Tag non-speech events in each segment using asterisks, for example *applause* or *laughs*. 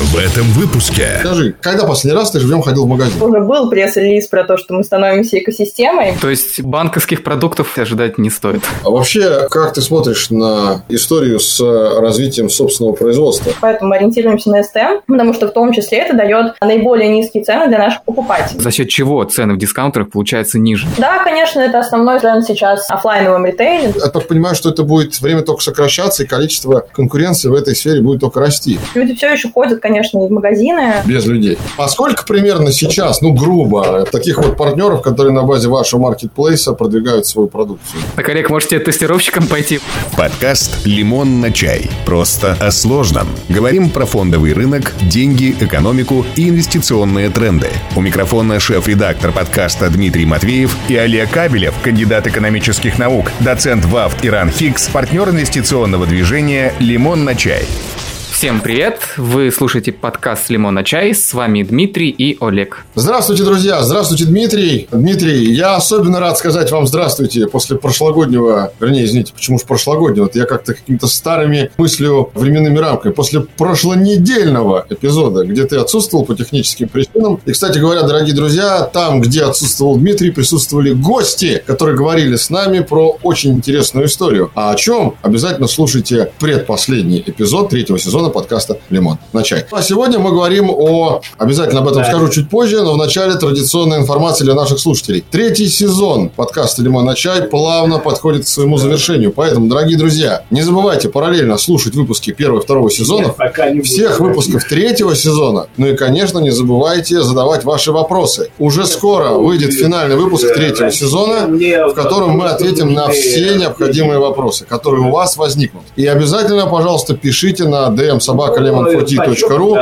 В этом выпуске. Скажи, когда последний раз ты живем ходил в магазин? Уже был пресс-релиз про то, что мы становимся экосистемой. То есть банковских продуктов ожидать не стоит. А вообще, как ты смотришь на историю с развитием собственного производства? Поэтому мы ориентируемся на СТМ, потому что в том числе это дает наиболее низкие цены для наших покупателей. За счет чего цены в дискаунтерах получаются ниже? Да, конечно, это основной тренд сейчас в офлайновом ритейле. Я так понимаю, что это будет время только сокращаться, и количество конкуренции в этой сфере будет только расти. Люди все еще ходят, конечно, и в магазины. Без людей. А сколько примерно сейчас, ну, грубо, таких вот партнеров, которые на базе вашего маркетплейса продвигают свою продукцию? Так, Олег, можете тестировщиком пойти? Подкаст «Лимон на чай». Просто о сложном. Говорим про фондовый рынок, деньги, экономику и инвестиционные тренды. У микрофона шеф-редактор подкаста Дмитрий Матвеев и Олег Кабелев, кандидат экономических наук, доцент ВАФТ Иран Хикс, партнер инвестиционного движения «Лимон на чай». Всем привет! Вы слушаете подкаст «Лимон на чай». С вами Дмитрий и Олег. Здравствуйте, друзья! Здравствуйте, Дмитрий! Дмитрий, я особенно рад сказать вам здравствуйте после прошлогоднего, вернее, извините, почему же прошлогоднего? Вот я как-то какими-то старыми мыслью, временными рамками. После прошлонедельного эпизода, где ты отсутствовал по техническим причинам. И, кстати говоря, дорогие друзья, там, где отсутствовал Дмитрий, присутствовали гости, которые говорили с нами про очень интересную историю. А о чем? Обязательно слушайте предпоследний эпизод третьего сезона подкаста «Лимон на чай». А сегодня мы говорим о... Обязательно об этом скажу чуть позже, но вначале традиционная информация для наших слушателей. Третий сезон подкаста «Лимон на чай» плавно подходит к своему завершению. Поэтому, дорогие друзья, не забывайте параллельно слушать выпуски первого и второго сезонов, всех выпусков третьего сезона. Ну и, конечно, не забывайте задавать ваши вопросы. Уже скоро выйдет финальный выпуск третьего сезона, в котором мы ответим на все необходимые вопросы, которые у вас возникнут. И обязательно, пожалуйста, пишите на DM собакалемонфоти.ру.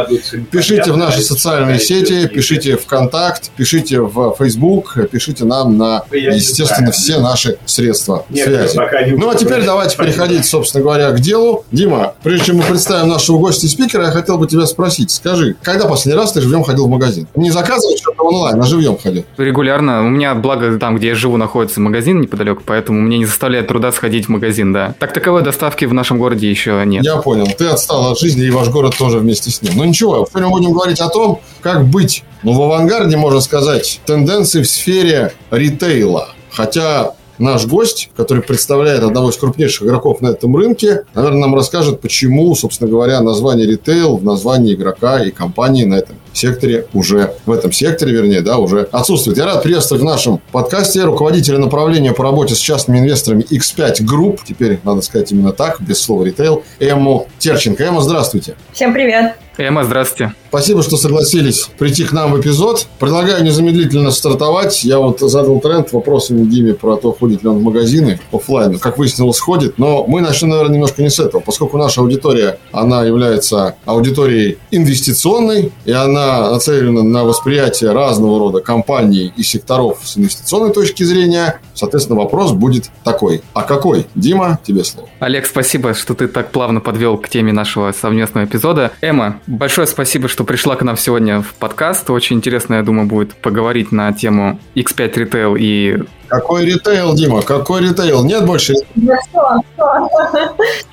Пишите в наши социальные сети, пишите в Контакт, пишите в Facebook, пишите нам на, естественно, все наши средства связи. Ну, а теперь давайте переходить, собственно говоря, к делу. Дима, прежде чем мы представим нашего гостя и спикера, я хотел бы тебя спросить. Скажи, когда последний раз ты живьем ходил в магазин? Не заказывал что-то онлайн, а живьем ходил? Регулярно. У меня, благо, там, где я живу, находится магазин неподалеку, поэтому мне не заставляет труда сходить в магазин, да. Так таковой доставки в нашем городе еще нет. Я понял. Ты отстал от жизни, и ваш город тоже вместе с ним. Ну ничего, сегодня будем говорить о том, как быть, ну, в авангарде, можно сказать, тенденций в сфере ритейла. Хотя наш гость, который представляет одного из крупнейших игроков на этом рынке, наверное, нам расскажет, почему, собственно говоря, название ритейл в названии игрока и компании на этом секторе уже, в этом секторе, вернее, да, уже отсутствует. Я рад приветствовать в нашем подкасте руководителя направления по работе с частными инвесторами X5 Group, теперь надо сказать именно так, без слова ритейл, Эмму Терченко. Эмма, здравствуйте. Всем привет. Эмма, здравствуйте. Спасибо, что согласились прийти к нам в эпизод. Предлагаю незамедлительно стартовать. Я вот задал тренд вопросами Диме про то, ходит ли он в магазины офлайн. Как выяснилось, ходит. Но мы начнем, наверное, немножко не с этого. Поскольку наша аудитория, она является аудиторией инвестиционной, и она нацелена на восприятие разного рода компаний и секторов с инвестиционной точки зрения, соответственно, вопрос будет такой. А какой? Дима, тебе слово. Олег, спасибо, что ты так плавно подвел к теме нашего совместного эпизода. Эмма, большое спасибо, что пришла к нам сегодня в подкаст. Очень интересно, я думаю, будет поговорить на тему X5 Retail и какой ритейл, Дима? Какой ритейл? Нет больше?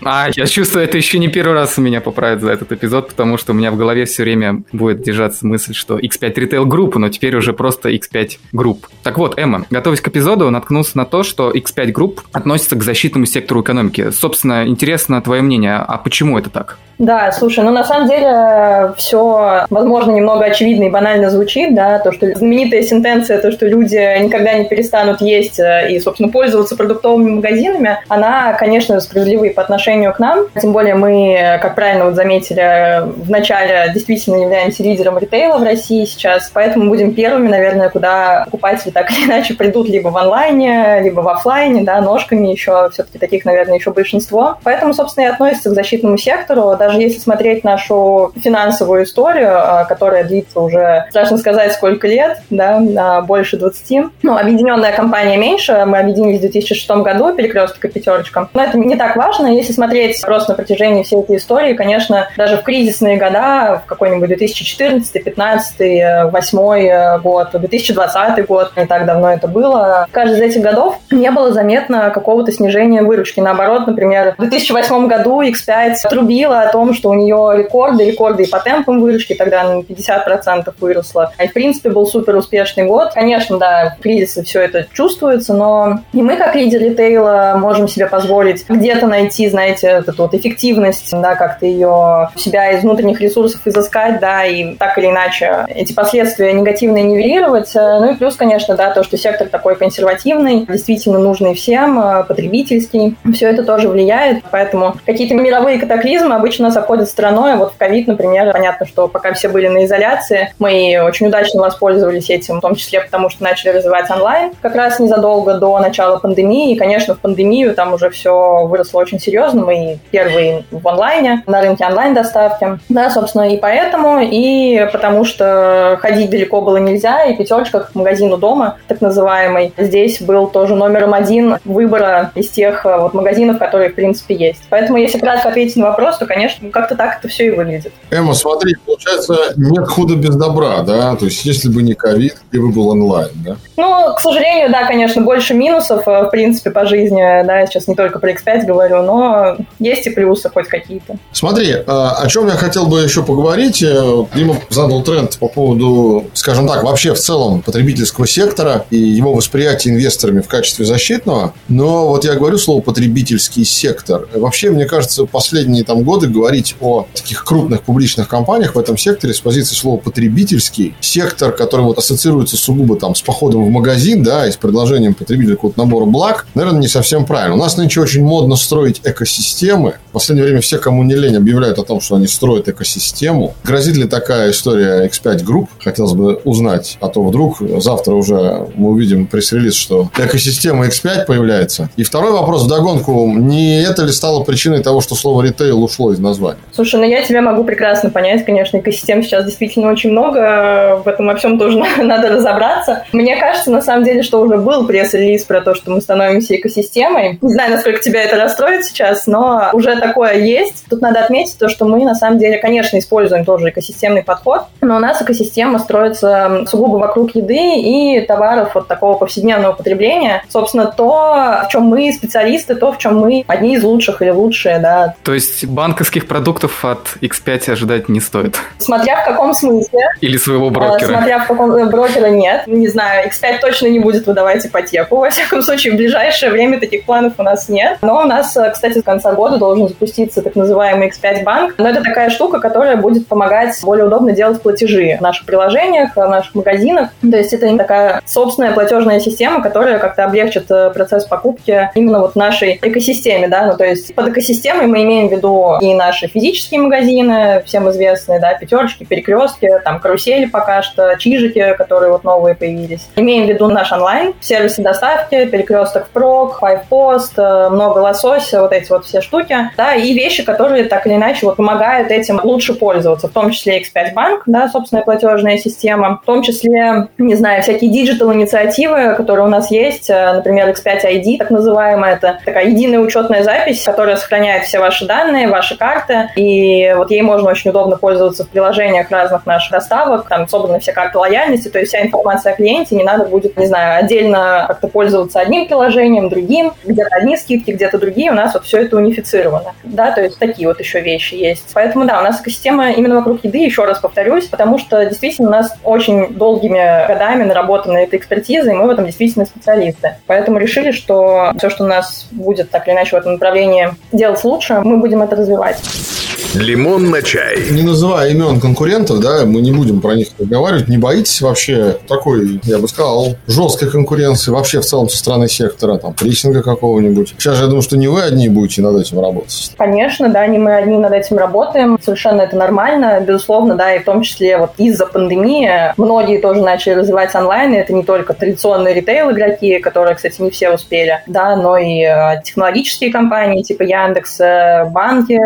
А, я чувствую, это еще не первый раз у меня поправят за этот эпизод, потому что у меня в голове все время будет держаться мысль, что X5 Retail Group, но теперь уже просто X5 Group. Так вот, Эмма, готовясь к эпизоду, наткнулся на то, что X5 Group относится к защитному сектору экономики. Собственно, интересно твое мнение, а почему это так? Да, слушай, ну на самом деле все, возможно, немного очевидно и банально звучит, да, то, что знаменитая сентенция, то, что люди никогда не перестанут есть э, и, собственно, пользоваться продуктовыми магазинами, она, конечно, справедлива и по отношению к нам. Тем более мы, как правильно вот заметили, вначале действительно являемся лидером ритейла в России сейчас, поэтому будем первыми, наверное, куда покупатели так или иначе придут либо в онлайне, либо в офлайне, да, ножками еще, все-таки таких, наверное, еще большинство. Поэтому, собственно, и относится к защитному сектору даже если смотреть нашу финансовую историю, а, которая длится уже, страшно сказать, сколько лет, да, больше 20, ну, объединенная компания компания меньше, мы объединились в 2006 году, перекресток и пятерочка. Но это не так важно, если смотреть просто на протяжении всей этой истории, конечно, даже в кризисные года, в какой-нибудь 2014, 2015, 2008 год, 2020 год, не так давно это было, каждый из этих годов не было заметно какого-то снижения выручки. Наоборот, например, в 2008 году X5 трубила о том, что у нее рекорды, рекорды и по темпам выручки, тогда на 50% выросла. И, в принципе, был супер успешный год. Конечно, да, в кризисе все это чувствуется, но и мы, как лидер ритейла, можем себе позволить где-то найти, знаете, эту вот эффективность, да, как-то ее себя из внутренних ресурсов изыскать, да, и так или иначе эти последствия негативные нивелировать. Ну и плюс, конечно, да, то, что сектор такой консервативный, действительно нужный всем, потребительский, все это тоже влияет, поэтому какие-то мировые катаклизмы обычно нас обходят стороной. Вот в ковид, например, понятно, что пока все были на изоляции, мы очень удачно воспользовались этим, в том числе потому, что начали развивать онлайн как раз незадолго до начала пандемии. И, конечно, в пандемию там уже все выросло очень серьезно. Мы первые в онлайне, на рынке онлайн-доставки. Да, собственно, и поэтому, и потому что ходить далеко было нельзя, и пятерочка как магазин у дома, так называемый, здесь был тоже номером один выбора из тех вот магазинов, которые, в принципе, есть. Поэтому, если кратко ответить на вопрос, то, конечно, как-то так это все и выглядит. Эмма, смотри, получается, нет худа без добра, да? То есть, если бы не ковид, и бы был онлайн, да? Ну, к сожалению, да, конечно, больше минусов, э, в принципе, по жизни, да, я сейчас не только про X5 говорю, но есть и плюсы хоть какие-то. Смотри, э, о чем я хотел бы еще поговорить. Э, Дима задал тренд по поводу, скажем так, вообще в целом потребительского сектора и его восприятия инвесторами в качестве защитного. Но вот я говорю слово потребительский сектор. Вообще, мне кажется, последние там годы говорить о таких крупных публичных компаниях в этом секторе с позиции слова потребительский сектор, который вот ассоциируется сугубо там с походом в магазин, да, и с предложением потребителя какого-то набора благ, наверное, не совсем правильно. У нас нынче очень модно строить экосистемы. В последнее время все, кому не лень, объявляют о том, что они строят экосистему. Грозит ли такая история X5 Group? Хотелось бы узнать, а то вдруг завтра уже мы увидим пресс-релиз, что экосистема X5 появляется. И второй вопрос в догонку. Не это ли стало причиной того, что слово ритейл ушло из названия? Слушай, ну я тебя могу прекрасно понять, конечно, экосистем сейчас действительно очень много, в этом во всем тоже *laughs* надо разобраться. Мне кажется, на самом деле, что уже был пресс-релиз про то, что мы становимся экосистемой. Не знаю, насколько тебя это расстроит сейчас, но уже такое есть. Тут надо отметить то, что мы на самом деле, конечно, используем тоже экосистемный подход, но у нас экосистема строится сугубо вокруг еды и товаров вот такого повседневного потребления. Собственно, то, в чем мы специалисты, то, в чем мы одни из лучших или лучшие, да. То есть банковских продуктов от X5 ожидать не стоит? Смотря в каком смысле. Или своего брокера? Смотря в каком э, брокера нет. Не знаю, X5 точно не будет выдавать ипотеку. Во всяком случае, в ближайшее время таких планов у нас нет. Но у нас, э, кстати, с конца года должен запуститься так называемый X5 банк. Но это такая штука, которая будет помогать более удобно делать платежи в наших приложениях, в наших магазинах. То есть это такая собственная платежная система, которая как-то облегчит э, процесс покупки именно вот в нашей экосистеме, да, ну то есть под экосистемой мы имеем в виду и наши физические магазины, всем известные, да, пятерочки, перекрестки, там карусели пока что, чижики, которые вот новые появились. Имеем в виду наш онлайн, сервисы доставки, перекресток впрок, 5Post, э, много лосося, вот эти вот все штуки, да, и вещи, которые так или иначе вот помогают этим лучше пользоваться, в том числе X5 Bank, да, собственная платежная система, в том числе, не знаю, всякие digital инициативы, которые у нас есть, э, например, X5 ID, так называемая, это такая единая учетная запись, которая сохраняет все ваши данные, ваши карты, и вот ей можно очень удобно пользоваться в приложениях разных наших доставок, там собраны все карты лояльности, то есть вся информация о клиенте, не надо будет, не знаю, отдельно как-то пользоваться одним приложением, другим, где-то одни скидки, где-то другие, у нас вот все это унифицировано, да, то есть такие вот еще вещи есть. Поэтому, да, у нас экосистема именно вокруг еды, еще раз повторюсь, потому что действительно у нас очень долгими годами наработана эта экспертиза, и мы в этом действительно специалисты. Поэтому решили, что все, что у нас будет так или иначе в этом направлении делать лучше, мы будем это развивать. Лимон на чай. Не называя имен конкурентов, да, мы не будем про них разговаривать. Не боитесь вообще такой, я бы сказал, жесткой конкуренции вообще в целом со стороны сектора, там, прессинга какого-нибудь? Сейчас же я думаю, что не вы одни будете над этим работать. Конечно, да, не мы одни над этим работаем. Совершенно это нормально, безусловно, да, и в том числе вот из-за пандемии многие тоже начали развивать онлайн, и это не только традиционные ритейл-игроки, которые, кстати, не все успели, да, но и э, технологические компании типа Яндекс, банки,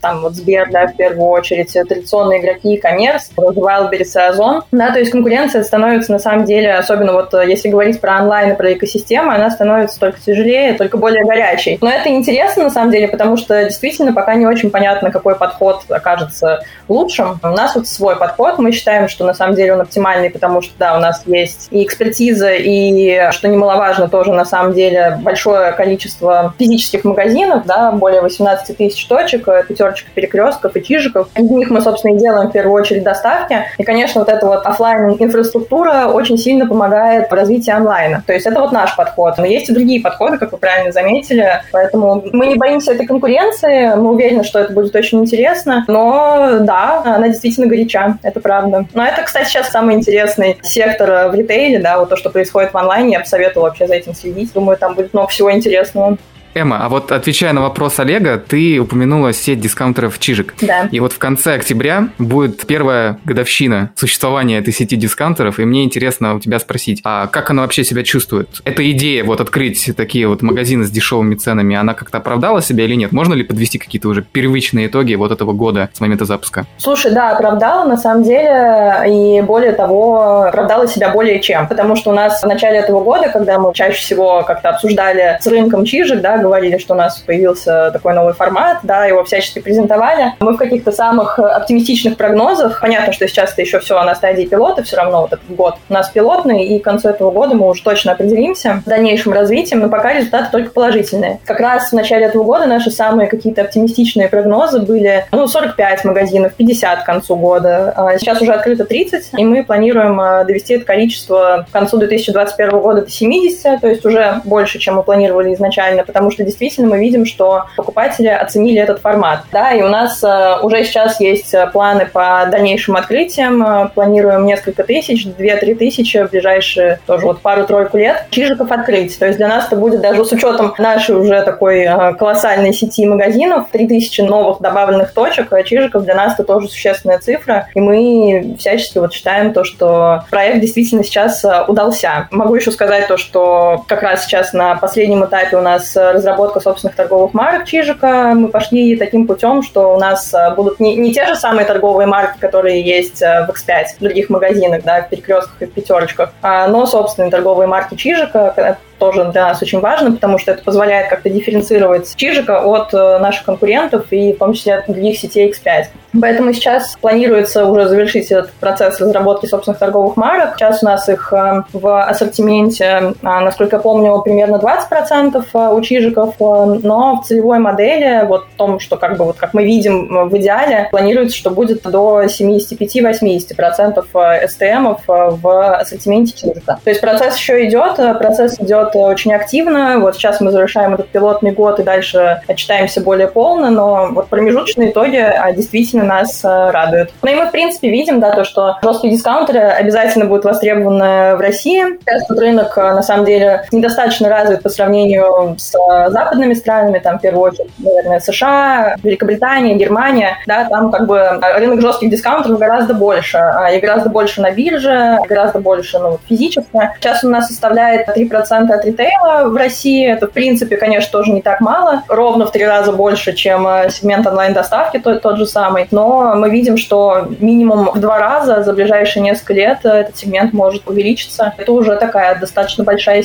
там вот Сбер, да, в первую очередь, традиционные игроки, коммерс, Wildberries и Озон. Да, то есть конкуренция становится на самом деле, особенно вот если говорить про онлайн и про экосистему, она становится только тяжелее, только более горячей. Но это интересно на самом деле, потому что действительно пока не очень понятно, какой подход окажется лучшим. У нас вот свой подход, мы считаем, что на самом деле он оптимальный, потому что, да, у нас есть и экспертиза, и, что немаловажно, тоже на самом деле большое количество физических магазинов, да, более 18 тысяч точек, пятерочка перекрестков и чижиков. Из них мы, собственно, и делаем в первую очередь доставки. И, конечно, вот эта вот офлайн инфраструктура очень сильно помогает в развитии онлайна. То есть это вот наш подход. Но есть и другие подходы, как вы правильно заметили. Поэтому мы не боимся этой конкуренции. Мы уверены, что это будет очень интересно. Но да, она действительно горяча. Это правда. Но это, кстати, сейчас самый интересный сектор в ритейле, да, вот то, что происходит в онлайне. Я бы советовала вообще за этим следить. Думаю, там будет много всего интересного. Эмма, а вот отвечая на вопрос Олега, ты упомянула сеть дискаунтеров Чижик. Да. И вот в конце октября будет первая годовщина существования этой сети дискаунтеров, и мне интересно у тебя спросить, а как она вообще себя чувствует? Эта идея вот открыть такие вот магазины с дешевыми ценами, она как-то оправдала себя или нет? Можно ли подвести какие-то уже первичные итоги вот этого года с момента запуска? Слушай, да, оправдала на самом деле, и более того, оправдала себя более чем, потому что у нас в начале этого года, когда мы чаще всего как-то обсуждали с рынком Чижик, да, говорили, что у нас появился такой новый формат, да, его всячески презентовали. Мы в каких-то самых оптимистичных прогнозах, понятно, что сейчас это еще все на стадии пилота, все равно вот этот год у нас пилотный, и к концу этого года мы уже точно определимся с дальнейшим развитием, но пока результаты только положительные. Как раз в начале этого года наши самые какие-то оптимистичные прогнозы были, ну, 45 магазинов, 50 к концу года. А сейчас уже открыто 30, и мы планируем а, довести это количество к концу 2021 года до 70, то есть уже больше, чем мы планировали изначально, потому что действительно мы видим, что покупатели оценили этот формат. Да, и у нас э, уже сейчас есть э, планы по дальнейшим открытиям. Э, планируем несколько тысяч, 2-3 тысячи в ближайшие тоже вот пару-тройку лет чижиков открыть. То есть для нас это будет даже с учетом нашей уже такой колоссальной сети магазинов, 3000 новых добавленных точек, чижиков для нас это тоже существенная цифра. И мы всячески вот считаем то, что проект действительно сейчас удался. Могу еще сказать то, что как раз сейчас на последнем этапе у нас разработка собственных торговых марок Чижика. Мы пошли таким путем, что у нас э, будут не, не те же самые торговые марки, которые есть э, в X5, в других магазинах, да, в перекрестках и в пятерочках, а, но собственные торговые марки Чижика, тоже для нас очень важно, потому что это позволяет как-то дифференцировать Чижика от э, наших конкурентов и в том числе от других сетей X5. Поэтому сейчас планируется уже завершить этот процесс разработки собственных торговых марок. Сейчас у нас их э, в ассортименте, а, насколько я помню, примерно 20% э, у чижиков, но в целевой модели, вот в том, что как бы вот как мы видим в идеале, планируется, что будет до 75-80% STM в ассортименте чижика. То есть процесс еще идет, процесс идет идет очень активно. Вот сейчас мы завершаем этот пилотный год и дальше отчитаемся более полно, но вот промежуточные итоги а, действительно нас а, радуют. Ну и мы, в принципе, видим, да, то, что жесткие дискаунтеры обязательно будут востребованы в России. Сейчас этот рынок, а, на самом деле, недостаточно развит по сравнению с западными странами, там, в первую очередь, наверное, США, Великобритания, Германия, да, там как бы рынок жестких дискаунтеров гораздо больше, и гораздо больше на бирже, гораздо больше, ну, физически. Сейчас у нас составляет 3% от ритейла в России. Это, в принципе, конечно, тоже не так мало. Ровно в три раза больше, чем э, сегмент онлайн-доставки тот, тот же самый. Но мы видим, что минимум в два раза за ближайшие несколько лет э, этот сегмент может увеличиться. Это уже такая достаточно большая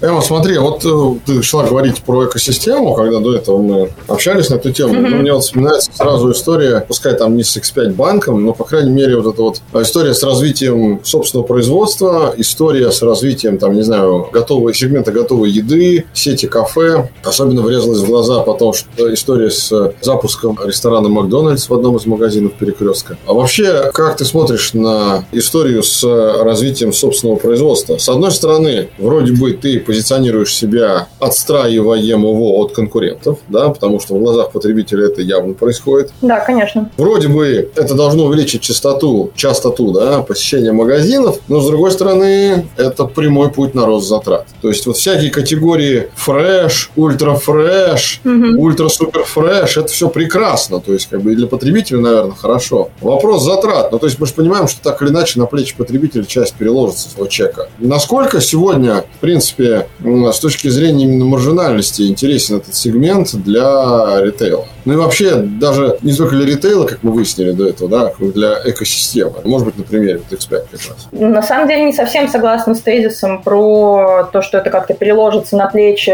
Эма, смотри, вот э, ты шла говорить про экосистему, когда до этого мы общались на эту тему. Mm-hmm. мне вот вспоминается сразу история, пускай там не с X5 банком, но, по крайней мере, вот эта вот история с развитием собственного производства, история с развитием, там, не знаю, готовой, сегмента готовой еды, сети кафе. Особенно врезалась в глаза потом что история с запуском ресторана Макдональдс в одном из магазинов перекрестка. А вообще, как ты смотришь на историю с развитием собственного производства? С одной стороны, вроде бы ты позиционируешь себя, отстраивая его от конкурентов, да, потому что в глазах потребителя это явно происходит. Да, конечно. Вроде бы это должно увеличить частоту, частоту, да, посещения магазинов, но с другой стороны, это прямой путь на рост затрат. То есть вот всякие категории фреш, ультра фреш, ультра супер фреш, это все прекрасно, то есть как бы и для потребителя, наверное, хорошо. Вопрос затрат, ну то есть мы же понимаем, что так или иначе на плечи потребителя часть переложится своего чека. Насколько сегодня, в принципе, с точки зрения именно маржинальности интересен этот сегмент для ритейла? Ну и вообще, даже не только для ритейла, как мы выяснили до этого, да, для экосистемы. Может быть, на примере вот X5 как раз. На самом деле не совсем согласна с тезисом про то, что это как-то переложится на плечи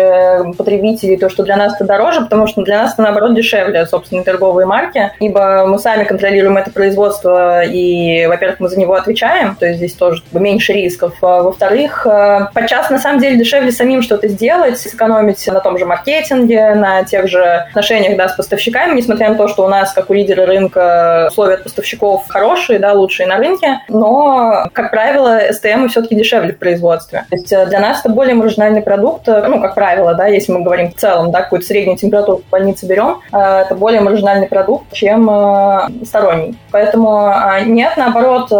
потребителей, то, что для нас это дороже, потому что для нас это, наоборот, дешевле, собственно, торговые марки, ибо мы сами контролируем это производство, и, во-первых, мы за него отвечаем, то есть здесь тоже меньше рисков. А, во-вторых, а, подчас, на самом деле, дешевле самим что-то сделать, сэкономить на том же маркетинге, на тех же отношениях да, с поставщиками, несмотря на то, что у нас, как у лидера рынка, условия от поставщиков хорошие, да, лучшие на рынке, но, как правило, STM все-таки дешевле в производстве. То есть э, для нас это более маржинальный продукт, э, ну, как правило, да, если мы говорим в целом, да, какую-то среднюю температуру в больнице берем, э, это более маржинальный продукт, чем сторонний. Поэтому нет, наоборот,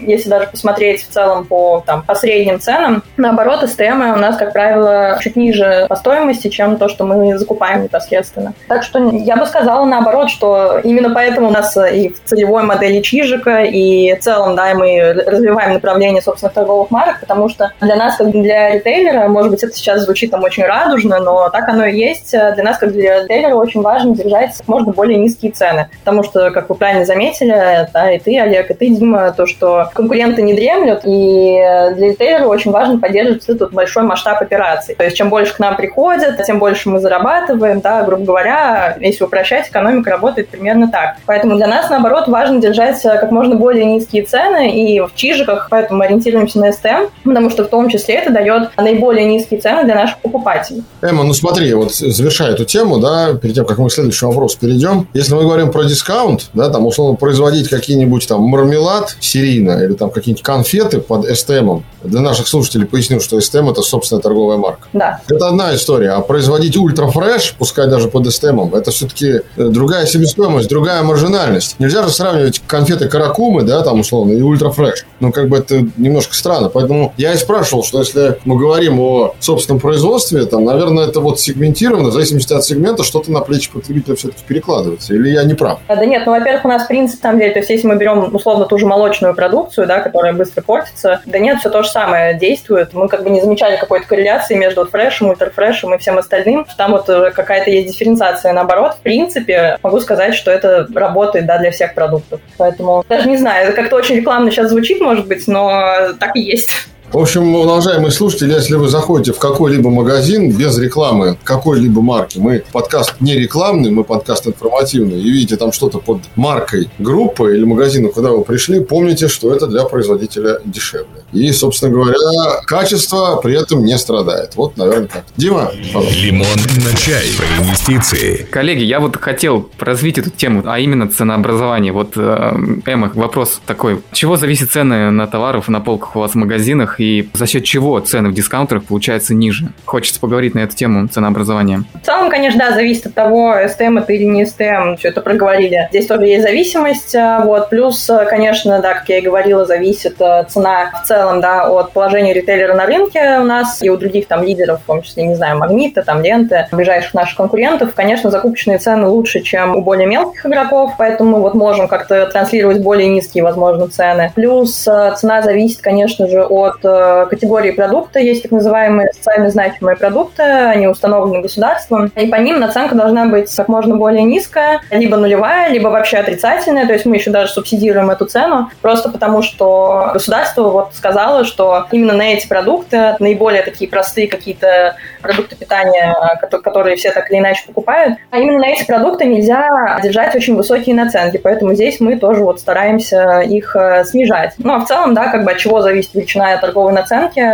если даже посмотреть в целом по, там, по средним ценам, наоборот, STM у нас, как правило, чуть ниже по стоимости, чем то, что мы закупаем непосредственно. Так что я бы сказала наоборот, что именно поэтому у нас и в целевой модели Чижика, и в целом, да, мы развиваем направление собственных торговых марок, потому что для нас, как для ритейлера, может быть, это сейчас звучит там очень радужно, но так оно и есть. Для нас, как для ритейлера, очень важно держать как можно более низкие цены, потому что, как вы правильно заметили, да, и ты, Олег, и ты, Дима, то, что конкуренты не дремлют, и для ритейлера очень важно поддерживать этот большой масштаб операций. То есть, чем больше к нам приходят, тем больше мы зарабатываем, да, грубо говоря, если упрощать, экономика работает примерно так. Поэтому для нас, наоборот, важно держать как можно более низкие цены и в чижиках, поэтому ориентируемся на STM, потому что в том числе это дает наиболее низкие цены для наших покупателей. Эмма, ну смотри, вот завершая эту тему, да, перед тем, как мы к следующему вопросу перейдем, если мы говорим про дискаунт, да, там, условно, производить какие-нибудь там мармелад серийно или там какие-нибудь конфеты под STM, для наших слушателей поясню, что STM – это собственная торговая марка. Да. Это одна история. А производить ультрафреш, пускай даже под STM, это все-таки э, другая себестоимость, другая маржинальность. Нельзя же сравнивать конфеты Каракумы, да, там условно, и ультрафреш. Ну, как бы это немножко странно. Поэтому я и спрашивал, что если мы говорим о собственном производстве, там, наверное, это вот сегментировано, в зависимости от сегмента, что-то на плечи потребителя все-таки перекладывается. Или я не прав? Да нет, ну, во-первых, у нас принцип, там, деле, то есть, если мы берем, условно, ту же молочную продукцию, да, которая быстро портится, да нет, все то же самое действует. Мы как бы не замечали какой-то корреляции между вот фрешем, ультрафрешем и всем остальным. Там вот э, какая-то есть дифференциация. Наоборот, в принципе, могу сказать, что это работает, да, для всех продуктов. Поэтому даже не знаю, это как-то очень рекламно сейчас звучит, может быть, но так и есть. В общем, уважаемые слушатели, если вы заходите в какой-либо магазин без рекламы какой-либо марки, мы подкаст не рекламный, мы подкаст информативный, и видите там что-то под маркой группы или магазина, куда вы пришли, помните, что это для производителя дешевле. И, собственно говоря, качество при этом не страдает. Вот, наверное, так. Дима, пожалуйста. Лимон на чай. Про инвестиции. Коллеги, я вот хотел развить эту тему, а именно ценообразование. Вот, э, Эмма, вопрос такой. Чего зависят цены на товаров на полках у вас в магазинах? И за счет чего цены в дискаунтерах получаются ниже? Хочется поговорить на эту тему ценообразования. В целом, конечно, да, зависит от того, STM это или не STM, все это проговорили. Здесь тоже есть зависимость, а, вот, плюс, конечно, да, как я и говорила, зависит а, цена в целом, да, от положения ритейлера на рынке у нас и у других там лидеров, в том числе, не знаю, Магнита, там, Ленты, ближайших наших конкурентов. Конечно, закупочные цены лучше, чем у более мелких игроков, поэтому мы вот можем как-то транслировать более низкие, возможно, цены. Плюс цена зависит, конечно же, от Э, категории продукта. Есть так называемые социально значимые продукты, они установлены государством, и по ним наценка должна быть как можно более низкая, либо нулевая, либо вообще отрицательная, то есть мы еще даже субсидируем эту цену, просто потому что государство вот сказало, что именно на эти продукты, наиболее такие простые какие-то продукты питания, которые все так или иначе покупают, а именно на эти продукты нельзя держать очень высокие наценки, поэтому здесь мы тоже вот стараемся их э, снижать. Ну, а в целом, да, как бы от чего зависит величина торговой торговой наценки,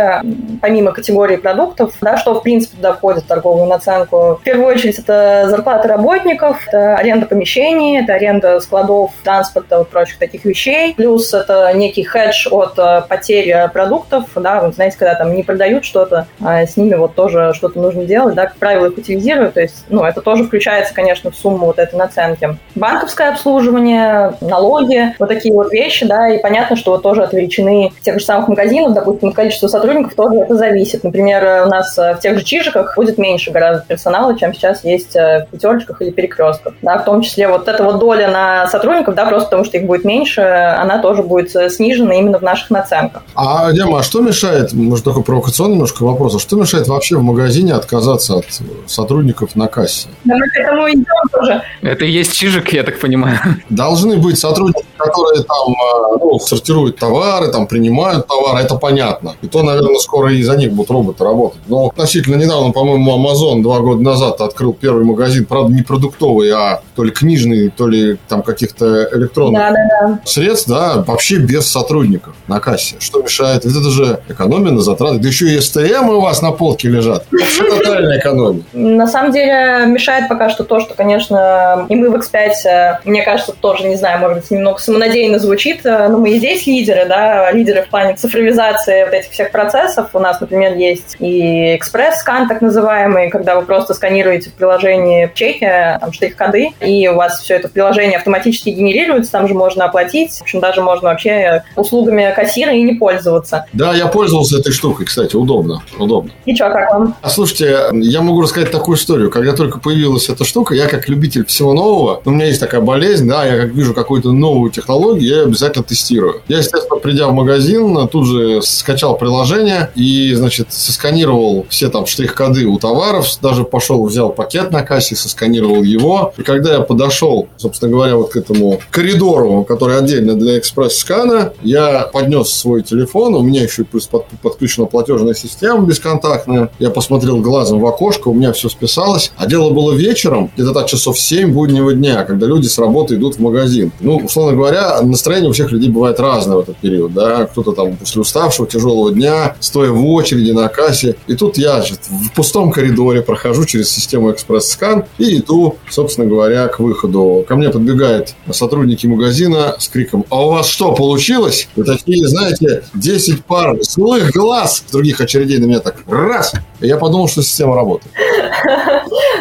помимо категории продуктов, да, что в принципе туда входит в торговую наценку. В первую очередь это зарплаты работников, это аренда помещений, это аренда складов, транспорта, вот прочих таких вещей. Плюс это некий хедж от э, потери продуктов, да, вы знаете, когда там не продают что-то, а с ними вот тоже что-то нужно делать, да, как правило, их утилизируют, то есть, ну, это тоже включается, конечно, в сумму вот этой наценки. Банковское обслуживание, налоги, вот такие вот вещи, да, и понятно, что вот тоже от величины тех же самых магазинов, допустим, собственно, количество сотрудников тоже это зависит. Например, у нас в тех же чижиках будет меньше гораздо персонала, чем сейчас есть в пятерочках или перекрестках. Да, в том числе вот эта вот доля на сотрудников, да, просто потому что их будет меньше, она тоже будет снижена именно в наших наценках. А, Дима, а что мешает, может, только провокационный немножко вопрос, а что мешает вообще в магазине отказаться от сотрудников на кассе? Да мы к этому идем тоже. Это и есть чижик, я так понимаю. Должны быть сотрудники, которые там а, ну, сортируют товары, там принимают товары, это понятно. И то, наверное, скоро и за них будут роботы работать. Но относительно недавно, по-моему, Amazon два года назад открыл первый магазин, правда, не продуктовый, а то ли книжный, то ли там каких-то электронных да, да, да. средств, да, вообще без сотрудников на кассе. Что мешает? Ведь это же экономия на затраты. Да еще и СТМ у вас на полке лежат. Вообще *laughs* тотальная экономия. На самом деле мешает пока что то, что, конечно, и мы в X5, э, мне кажется, тоже, не знаю, может быть, немного самонадеянно звучит, э, но мы и здесь лидеры, да, лидеры в плане цифровизации вот этих всех процессов. У нас, например, есть и экспресс-скан, так называемый, когда вы просто сканируете в приложении в чеке, там, штрих-коды, и у вас все это в приложении автоматически генерируется, там же можно оплатить, в общем, даже можно вообще услугами кассира и не пользоваться. Да, я пользовался этой штукой, кстати, удобно, удобно. И что, как вам? А слушайте, я могу рассказать такую историю. Когда только появилась эта штука, я как любитель всего нового, у меня есть такая болезнь, да, я как вижу какую-то новую технологию, я ее обязательно тестирую. Я, естественно, придя в магазин, тут же скачал приложение и, значит, сосканировал все там штрих-коды у товаров, даже пошел, взял пакет на кассе, сосканировал его. И когда я подошел, собственно говоря, вот к этому коридору, который отдельно для экспресс-скана, я поднес свой телефон, у меня еще плюс подключена платежная система бесконтактная. Я посмотрел глазом в окошко, у меня все списалось. А дело было вечером, где-то так часов 7 буднего дня, когда люди с работы идут в магазин. Ну, условно говоря, настроение у всех людей бывает разное в этот период, да. Кто-то там после уставшего, тяжелого дня, стоя в очереди на кассе. И тут я, значит, в пустом коридоре прохожу через систему экспресс-скан и иду, собственно говоря, к выходу. Ко мне подбегают сотрудники магазина с криком «А у вас что, получилось?» Вы такие, знаете, 10 пар злых глаз других очередей на меня так раз. И я подумал, что система работает.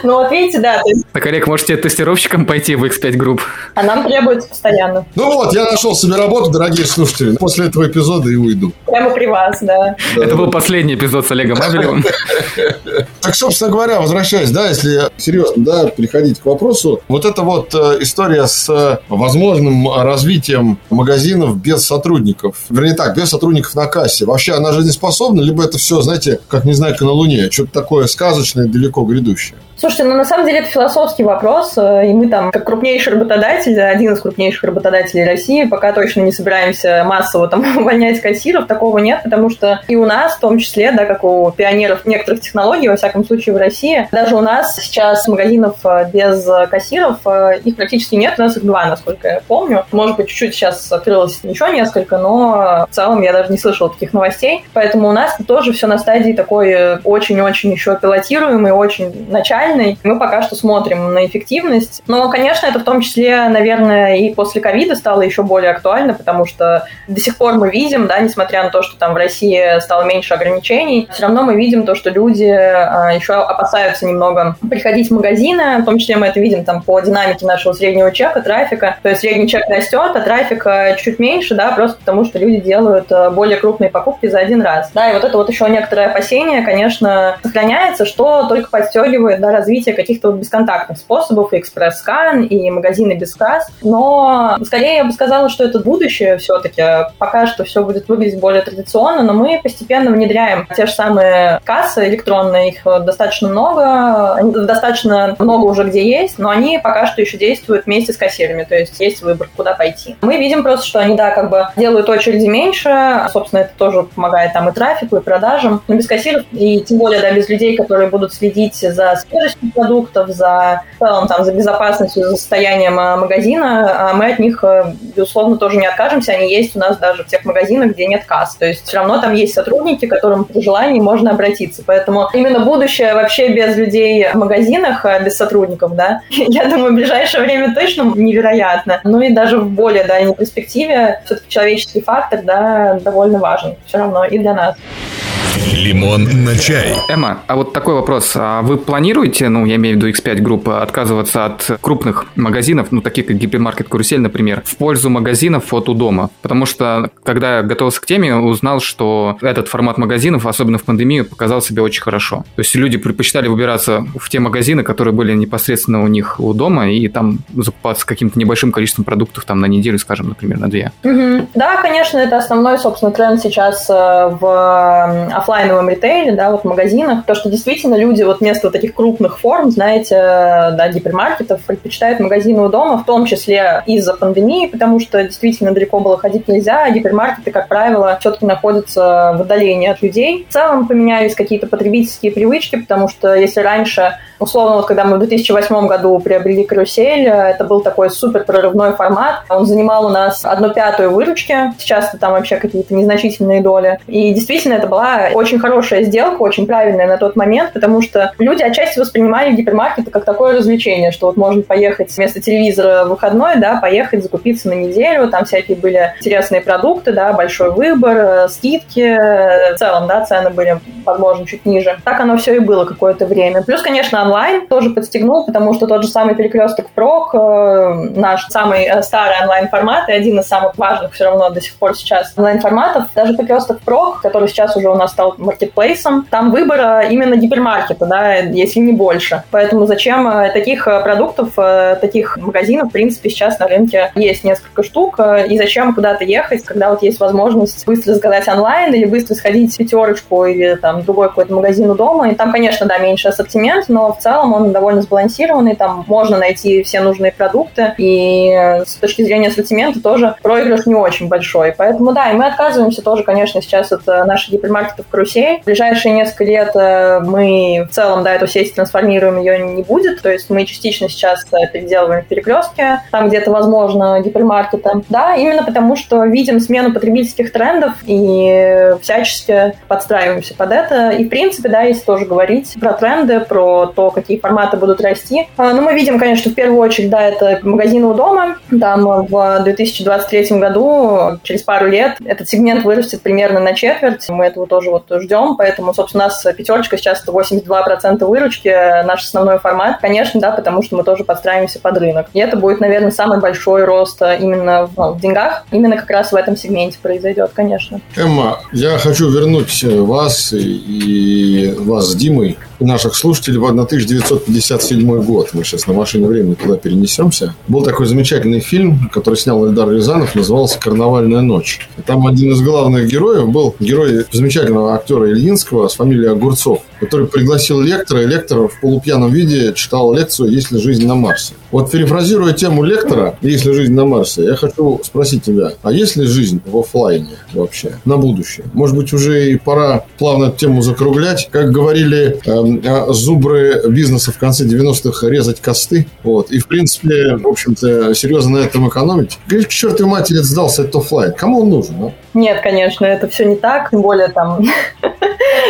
Ну вот видите, да. Так, Олег, можете тестировщиком пойти в X5 Group? А нам требуется постоянно. Ну вот, я нашел себе работу, дорогие слушатели. После этого эпизода и уйду. Прямо при вас, да. Это был последний эпизод с Олегом Абелевым. *laughs* Так, собственно говоря, возвращаясь, да, если серьезно, да, переходить к вопросу, вот эта вот э, история с э, возможным развитием магазинов без сотрудников, вернее так, без сотрудников на кассе, вообще она жизнеспособна, либо это все, знаете, как, не знаю, на Луне, что-то такое сказочное, далеко грядущее? Слушайте, ну на самом деле это философский вопрос, э, и мы там, как крупнейший работодатель, один из крупнейших работодателей России, пока точно не собираемся массово там *laughs* увольнять кассиров, такого нет, потому что и у нас, в том числе, да, как у пионеров некоторых технологий, во всяком случае в России, даже у нас сейчас магазинов э, без кассиров, э, их практически нет, у нас их два, насколько я помню. Может быть, чуть-чуть сейчас открылось еще несколько, но в целом я даже не слышала таких новостей, поэтому у нас тоже все на стадии такой очень-очень еще пилотируемый, очень начальный, реальной. Мы пока что смотрим на эффективность. Но, конечно, это в том числе, наверное, и после ковида стало еще более актуально, потому что до сих пор мы видим, да, несмотря на то, что там в России стало меньше ограничений, все равно мы видим то, что люди а, еще опасаются немного приходить в магазины, в том числе мы это видим там по динамике нашего среднего чека, трафика. То есть средний чек растет, а трафика чуть меньше, да, просто потому что люди делают а, более крупные покупки за один раз. Да, и вот это вот еще некоторое опасение, конечно, сохраняется, что только подстегивает, да, развитие каких-то вот бесконтактных способов, и экспресс-скан, и магазины без касс. Но скорее я бы сказала, что это будущее все-таки. Пока что все будет выглядеть более традиционно, но мы постепенно внедряем те же самые кассы электронные, их достаточно много, достаточно много уже где есть, но они пока что еще действуют вместе с кассирами, то есть есть выбор, куда пойти. Мы видим просто, что они, да, как бы делают очереди меньше, собственно, это тоже помогает там и трафику, и продажам, но без кассиров, и тем более, да, без людей, которые будут следить за свежестью качеством продуктов, за, целом, там, за безопасностью, за состоянием магазина, а мы от них, э, безусловно, тоже не откажемся. Они есть у нас даже в тех магазинах, где нет касс. То есть все равно там есть сотрудники, к которым при желании можно обратиться. Поэтому именно будущее вообще без людей в магазинах, а без сотрудников, да, *laughs* я думаю, в ближайшее время точно невероятно. Ну и даже в более дальней перспективе все-таки человеческий фактор, да, довольно важен все равно и для нас. Лимон на чай. Эмма, а вот такой вопрос. А вы планируете, ну, я имею в виду X5 группы, отказываться от крупных магазинов, ну, таких как гипермаркет «Карусель», например, в пользу магазинов от у дома? Потому что, когда я готовился к теме, узнал, что этот формат магазинов, особенно в пандемию, показал себя очень хорошо. То есть люди предпочитали выбираться в те магазины, которые были непосредственно у них у дома, и там закупаться каким-то небольшим количеством продуктов там на неделю, скажем, например, на две. Угу. Да, конечно, это основной, собственно, тренд сейчас э, в офлайновом ритейле, да, вот в магазинах, то, что действительно люди вот вместо вот таких крупных форм, знаете, да, гипермаркетов предпочитают магазины у дома, в том числе из-за пандемии, потому что действительно далеко было ходить нельзя, а гипермаркеты, как правило, все-таки находятся в отдалении от людей. В целом поменялись какие-то потребительские привычки, потому что если раньше Условно, вот когда мы в 2008 году приобрели «Карусель», это был такой супер прорывной формат. Он занимал у нас одну пятую выручки. Сейчас там вообще какие-то незначительные доли. И действительно, это была очень хорошая сделка, очень правильная на тот момент, потому что люди отчасти воспринимали гипермаркеты как такое развлечение, что вот можно поехать вместо телевизора в выходной, да, поехать закупиться на неделю, там всякие были интересные продукты, да, большой выбор, э, скидки, в целом, да, цены были, возможно, чуть ниже. Так оно все и было какое-то время. Плюс, конечно, онлайн тоже подстегнул, потому что тот же самый перекресток прок, э, наш самый э, старый онлайн-формат и один из самых важных все равно до сих пор сейчас онлайн-форматов, даже перекресток прок, который сейчас уже у нас стал маркетплейсом, там выбора именно гипермаркета, да, если не больше. Поэтому зачем э, таких продуктов, таких магазинов, в принципе, сейчас на рынке есть несколько штук, и зачем куда-то ехать, когда вот есть возможность быстро заказать онлайн или быстро сходить в пятерочку или там другой какой-то магазин у дома, и там, конечно, да, меньше ассортимент, но в целом он довольно сбалансированный, там можно найти все нужные продукты, и с точки зрения ассортимента тоже проигрыш не очень большой. Поэтому да, и мы отказываемся тоже, конечно, сейчас от э, наших гипермаркетов карусель. В ближайшие несколько лет э, мы в целом, да, эту сеть трансформируем, ее не будет, то есть мы частично сейчас э, переделываем в там где-то возможно гипермаркеты. Да, именно потому что видим смену потребительских трендов и всячески подстраиваемся под это. И в принципе, да, если тоже говорить про тренды, про то, какие форматы будут расти. А, ну, мы видим, конечно, в первую очередь, да, это магазины у дома. Там в 2023 году, через пару лет, этот сегмент вырастет примерно на четверть. Мы этого тоже вот ждем, поэтому, собственно, у нас пятерочка сейчас 82% выручки, наш основной формат, конечно, да, потому что мы тоже подстраиваемся под рынок. И это будет, наверное, самый большой рост именно в, ну, в деньгах, именно как раз в этом сегменте произойдет, конечно. Эмма, я хочу вернуть вас и вас с Димой наших слушателей в 1957 год. Мы сейчас на машине времени туда перенесемся. Был такой замечательный фильм, который снял Эльдар Рязанов, назывался «Карнавальная ночь». И там один из главных героев был герой замечательного актера Ильинского с фамилией Огурцов, который пригласил лектора, и лектор в полупьяном виде читал лекцию «Есть ли жизнь на Марсе?». Вот перефразируя тему лектора «Есть ли жизнь на Марсе?», я хочу спросить тебя, а есть ли жизнь в офлайне вообще на будущее? Может быть, уже и пора плавно эту тему закруглять. Как говорили э, зубры бизнеса в конце 90-х резать косты. Вот. И, в принципе, в общем-то, серьезно на этом экономить. Говоришь, к чертовой матери сдался этот офлайн. Кому он нужен? А? Нет, конечно, это все не так. Тем более там... *laughs*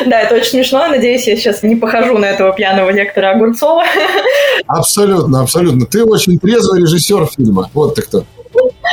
Да, это очень смешно. Надеюсь, я сейчас не похожу на этого пьяного лектора Огурцова. Абсолютно, абсолютно. Ты очень трезвый режиссер фильма. Вот ты кто.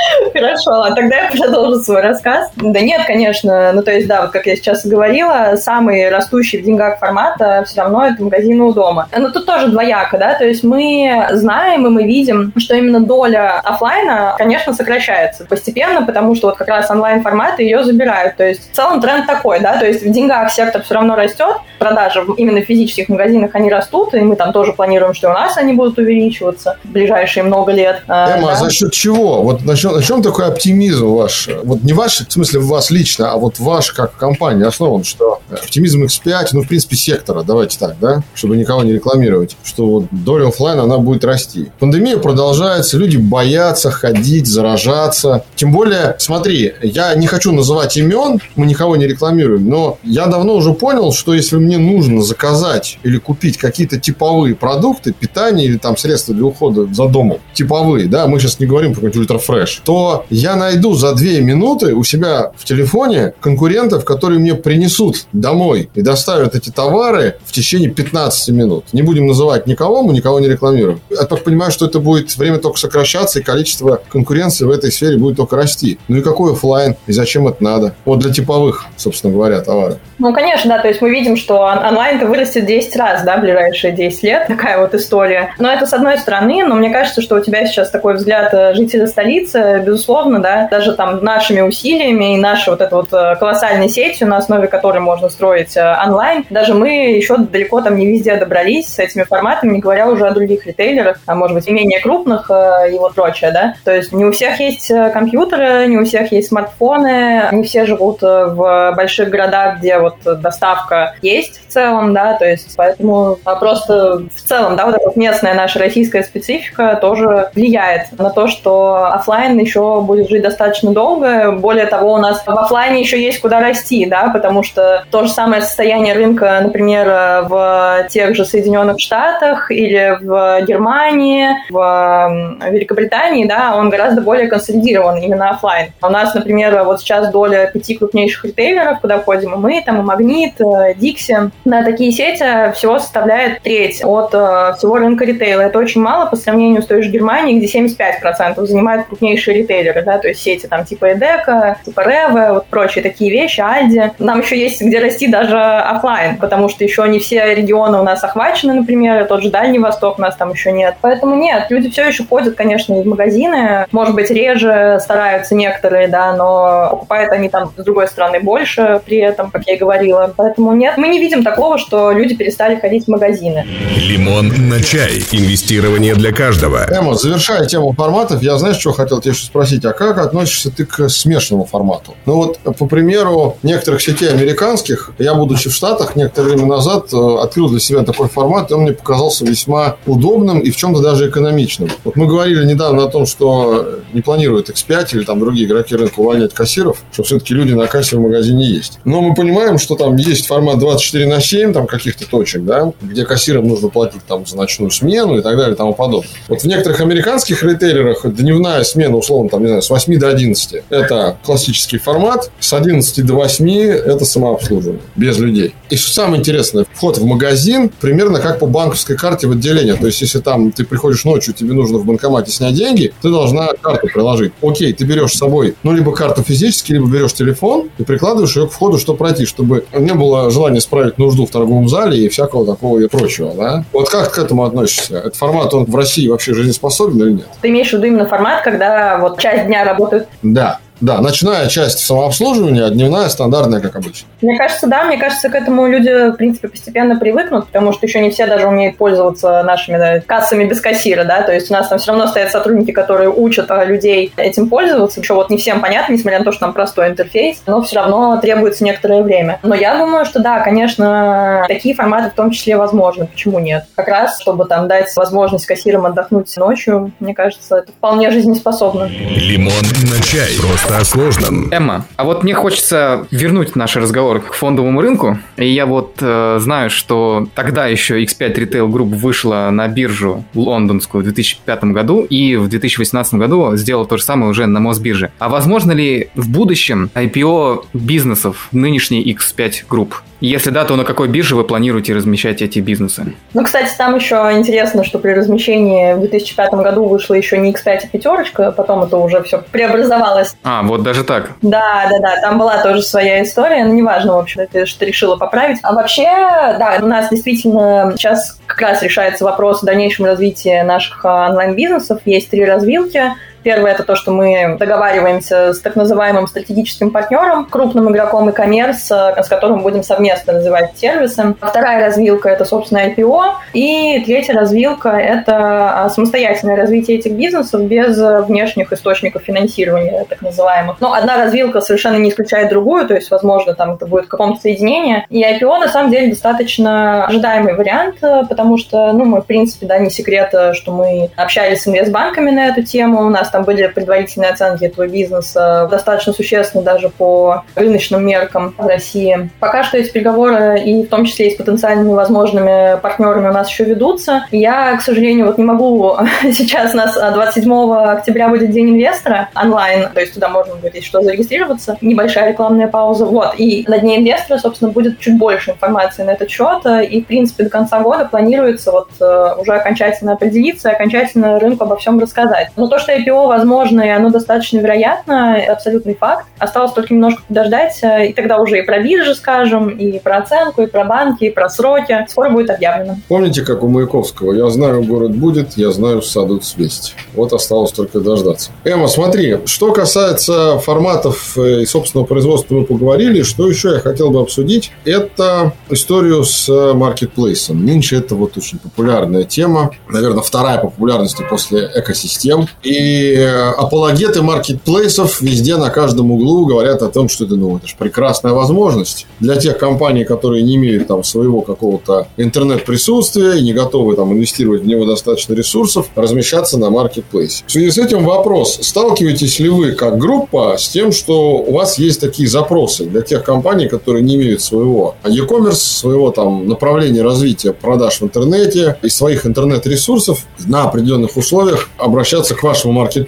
*laughs* Хорошо, а тогда я продолжу свой рассказ. Да нет, конечно, ну то есть, да, вот как я сейчас говорила, самый растущий в деньгах формат все равно это магазины у дома. Но тут тоже двояко, да, то есть мы знаем и мы видим, что именно доля офлайна, конечно, сокращается постепенно, потому что вот как раз онлайн-форматы ее забирают. То есть в целом тренд такой, да, то есть в деньгах сектор все равно растет, продажи именно в физических магазинах они растут, и мы там тоже планируем, что у нас они будут увеличиваться в ближайшие много лет. А, Эмма, а да? за счет чего? Вот на чем, на чем такой оптимизм ваш? Вот не ваш, в смысле, вас лично, а вот ваш как компания основан, что оптимизм X5, ну, в принципе, сектора, давайте так, да, чтобы никого не рекламировать, что вот доля офлайна, она будет расти. Пандемия продолжается, люди боятся ходить, заражаться. Тем более, смотри, я не хочу называть имен, мы никого не рекламируем, но я давно уже понял, что если мне нужно заказать или купить какие-то типовые продукты, питание или там средства для ухода за домом, типовые, да, мы сейчас не говорим про какой-нибудь ультрафреш, то я найду за две минуты у себя в телефоне конкурентов, которые мне принесут домой и доставят эти товары в течение 15 минут. Не будем называть никого, мы никого не рекламируем. Я так понимаю, что это будет время только сокращаться, и количество конкуренции в этой сфере будет только расти. Ну и какой офлайн? И зачем это надо? Вот для типовых, собственно говоря, товаров. Ну, конечно, да. То есть мы видим, что онлайн-то вырастет 10 раз, да, в ближайшие 10 лет. Такая вот история. Но это с одной стороны, но мне кажется, что у тебя сейчас такой взгляд э, жителя столицы, безусловно, да, даже там нашими усилиями и нашей вот этой вот э, колоссальной сетью, на основе которой можно строить э, онлайн, даже мы еще далеко там не везде добрались с этими форматами, не говоря уже о других ритейлерах, а может быть и менее крупных и вот прочее, да. То есть не у всех есть компьютеры, не у всех есть смартфоны, не все живут в больших городах, где вот доставка есть в целом, да, то есть поэтому просто в целом, да, вот эта местная наша российская специфика тоже влияет на то, что офлайн еще будет жить достаточно долго. Более того, у нас в офлайне еще есть куда расти, да, потому что то же самое состояние рынка, например, в тех же Соединенных Штатах или в Германии, в Великобритании, да, он гораздо более консолидирован именно офлайн. У нас, например, вот сейчас доля пяти крупнейших ритейлеров, куда входим и мы, там и Магнит, Дикси, на такие сети всего составляет треть от э, всего рынка ритейла. Это очень мало по сравнению с той же Германией, где 75% занимают крупнейшие ритейлеры, да, то есть сети там типа Эдека, типа Реве, вот прочие такие вещи, Альди. Нам еще есть где расти даже офлайн, потому что еще не все регионы у нас охвачены, например, тот же Дальний Восток у нас там еще нет. Поэтому нет, люди все еще ходят, конечно, в магазины, может быть, реже стараются некоторые, да, но покупают они там с другой стороны больше при этом, как я и говорила. Поэтому нет, мы не видим такого, что люди перестали ходить в магазины. Лимон на чай. Инвестирование для каждого. Эмо, завершая тему форматов, я знаешь, что хотел тебя спросить, а как относишься ты к смешанному формату? Ну вот, по примеру некоторых сетей американских, я, будучи в Штатах, некоторое время назад э, открыл для себя такой формат, и он мне показался весьма удобным и в чем-то даже экономичным. Вот мы говорили недавно о том, что не планируют X5 или там другие игроки рынка увольнять кассиров, что все-таки люди на кассе в магазине есть. Но мы понимаем, что там есть формат 24 на 7, там каких-то точек, да, где кассирам нужно платить там за ночную смену и так далее и тому подобное. Вот в некоторых американских ритейлерах дневная смена, условно, там, не знаю, с 8 до 11 – это классический формат, с 11 до 8 – это самообслуживание, без людей. И что самое интересное, вход в магазин примерно как по банковской карте в отделение. То есть, если там ты приходишь ночью, тебе нужно в банкомате снять деньги, ты должна карту приложить. Окей, ты берешь с собой, ну, либо карту физически, либо берешь телефон и прикладываешь ее к входу, чтобы пройти, чтобы не было желания справить нужду в торговом зале и всякого такого и прочего, да? Вот как к этому относишься? Этот формат, он в России вообще жизнеспособен или нет? Ты имеешь в виду именно формат, когда вот часть дня работают? Да. Да, ночная часть самообслуживания, а дневная стандартная, как обычно. Мне кажется, да, мне кажется, к этому люди, в принципе, постепенно привыкнут, потому что еще не все даже умеют пользоваться нашими да, кассами без кассира, да, то есть у нас там все равно стоят сотрудники, которые учат а, людей этим пользоваться, еще вот не всем понятно, несмотря на то, что там простой интерфейс, но все равно требуется некоторое время. Но я думаю, что да, конечно, такие форматы в том числе возможны, почему нет? Как раз, чтобы там дать возможность кассирам отдохнуть ночью, мне кажется, это вполне жизнеспособно. Лимон на чай. Просто о сложном. Эмма, а вот мне хочется вернуть наш разговор к фондовому рынку. И я вот э, знаю, что тогда еще X5 Retail Group вышла на биржу лондонскую в 2005 году и в 2018 году сделала то же самое уже на Мосбирже. А возможно ли в будущем IPO бизнесов нынешней X5 Group? Если да, то на какой бирже вы планируете размещать эти бизнесы? Ну, кстати, там еще интересно, что при размещении в 2005 году вышла еще не X5, а пятерочка, потом это уже все преобразовалось. А, вот даже так? Да, да, да, там была тоже своя история, но неважно, в общем, ты что решила поправить. А вообще, да, у нас действительно сейчас как раз решается вопрос о дальнейшем развитии наших а, онлайн-бизнесов. Есть три развилки – Первое – это то, что мы договариваемся с так называемым стратегическим партнером, крупным игроком и коммерс, с которым будем совместно развивать сервисы. Вторая развилка – это, собственно, IPO. И третья развилка – это а, самостоятельное развитие этих бизнесов без внешних источников финансирования, так называемых. Но одна развилка совершенно не исключает другую, то есть, возможно, там это будет в каком-то соединении. И IPO, на самом деле, достаточно ожидаемый вариант, потому что, ну, мы, в принципе, да, не секрет, что мы общались с инвестбанками на эту тему, у нас там были предварительные оценки этого бизнеса, достаточно существенные даже по рыночным меркам в России. Пока что эти переговоры и в том числе и с потенциальными возможными партнерами у нас еще ведутся. Я, к сожалению, вот не могу *laughs* сейчас у нас 27 октября будет день инвестора онлайн, то есть туда можно будет, если что, зарегистрироваться. Небольшая рекламная пауза. Вот. И на дне инвестора, собственно, будет чуть больше информации на этот счет. И, в принципе, до конца года планируется вот э, уже окончательно определиться, окончательно рынку обо всем рассказать. Но то, что IPO возможно, и оно достаточно вероятно, абсолютный факт. Осталось только немножко подождать, э, и тогда уже и про биржи скажем, и про оценку, и про банки, и про сроки. Скоро будет объявлено. Помните, как у Маяковского? Я знаю, город будет, я знаю, садут свесть. Вот осталось только дождаться. Эмма, смотри, что касается форматов э, и собственного производства мы поговорили. Что еще я хотел бы обсудить? Это историю с маркетплейсом. Нынче это вот очень популярная тема. Наверное, вторая по популярности после экосистем. И апологеты маркетплейсов везде на каждом углу говорят о том, что это, ну, это же прекрасная возможность для тех компаний, которые не имеют там своего какого-то интернет-присутствия и не готовы там инвестировать в него достаточно ресурсов, размещаться на маркетплейсе. В связи с этим вопрос, сталкиваетесь ли вы как группа с тем, что у вас есть такие запросы для тех компаний, которые не имеют своего e-commerce, своего там направления развития продаж в интернете и своих интернет-ресурсов на определенных условиях обращаться к вашему маркетплейсу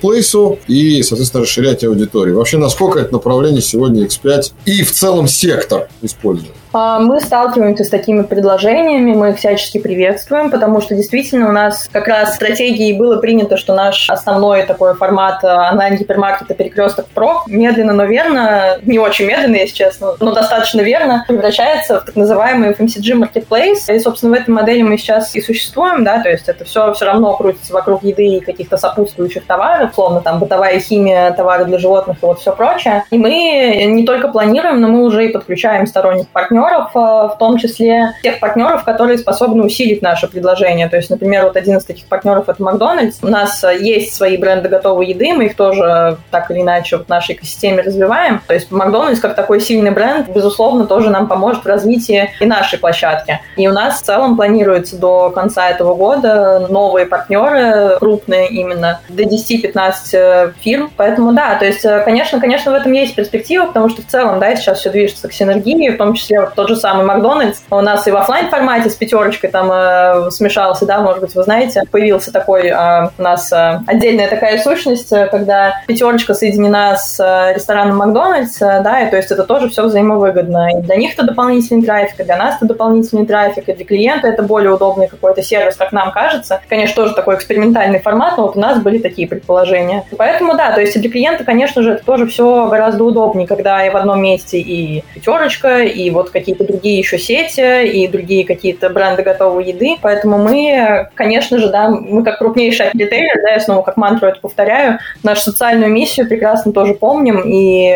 и, соответственно, расширять аудиторию. Вообще, насколько это направление сегодня X5 и в целом сектор использует? А, мы сталкиваемся с такими предложениями, мы их всячески приветствуем, потому что действительно у нас как раз стратегии было принято, что наш основной такой формат а, онлайн-гипермаркета «Перекресток Про» медленно, но верно, не очень медленно, если честно, но достаточно верно превращается в так называемый FMCG Marketplace. И, собственно, в этой модели мы сейчас и существуем, да, то есть это все все равно крутится вокруг еды и каких-то сопутствующих товаров, словно там бытовая химия, товары для животных и вот все прочее. И мы не только планируем, но мы уже и подключаем сторонних партнеров партнеров, э, в том числе тех партнеров, которые способны усилить наше предложение. То есть, например, вот один из таких партнеров — это Макдональдс. У нас э, есть свои бренды готовой еды, мы их тоже так или иначе в нашей экосистеме развиваем. То есть Макдональдс как такой сильный бренд, безусловно, тоже нам поможет в развитии и нашей площадки. И у нас в целом планируется до конца этого года новые партнеры, крупные именно, до 10-15 э, фирм. Поэтому да, то есть, конечно, конечно, в этом есть перспектива, потому что в целом, да, сейчас все движется к синергии, в том числе тот же самый Макдональдс. У нас и в офлайн формате с пятерочкой там э, смешался, да, может быть, вы знаете, появился такой э, у нас э, отдельная такая сущность, э, когда пятерочка соединена с э, рестораном Макдональдс, э, да, и то есть это тоже все взаимовыгодно. И для них это дополнительный трафик, и для нас это дополнительный трафик, и для клиента это более удобный какой-то сервис, как нам кажется. Конечно, тоже такой экспериментальный формат, но вот у нас были такие предположения. Поэтому да, то есть для клиента, конечно же, это тоже все гораздо удобнее, когда и в одном месте и пятерочка, и вот какие-то другие еще сети и другие какие-то бренды готовой еды. Поэтому мы, конечно же, да, мы как крупнейший ритейлер, да, я снова как мантру это повторяю, нашу социальную миссию прекрасно тоже помним и,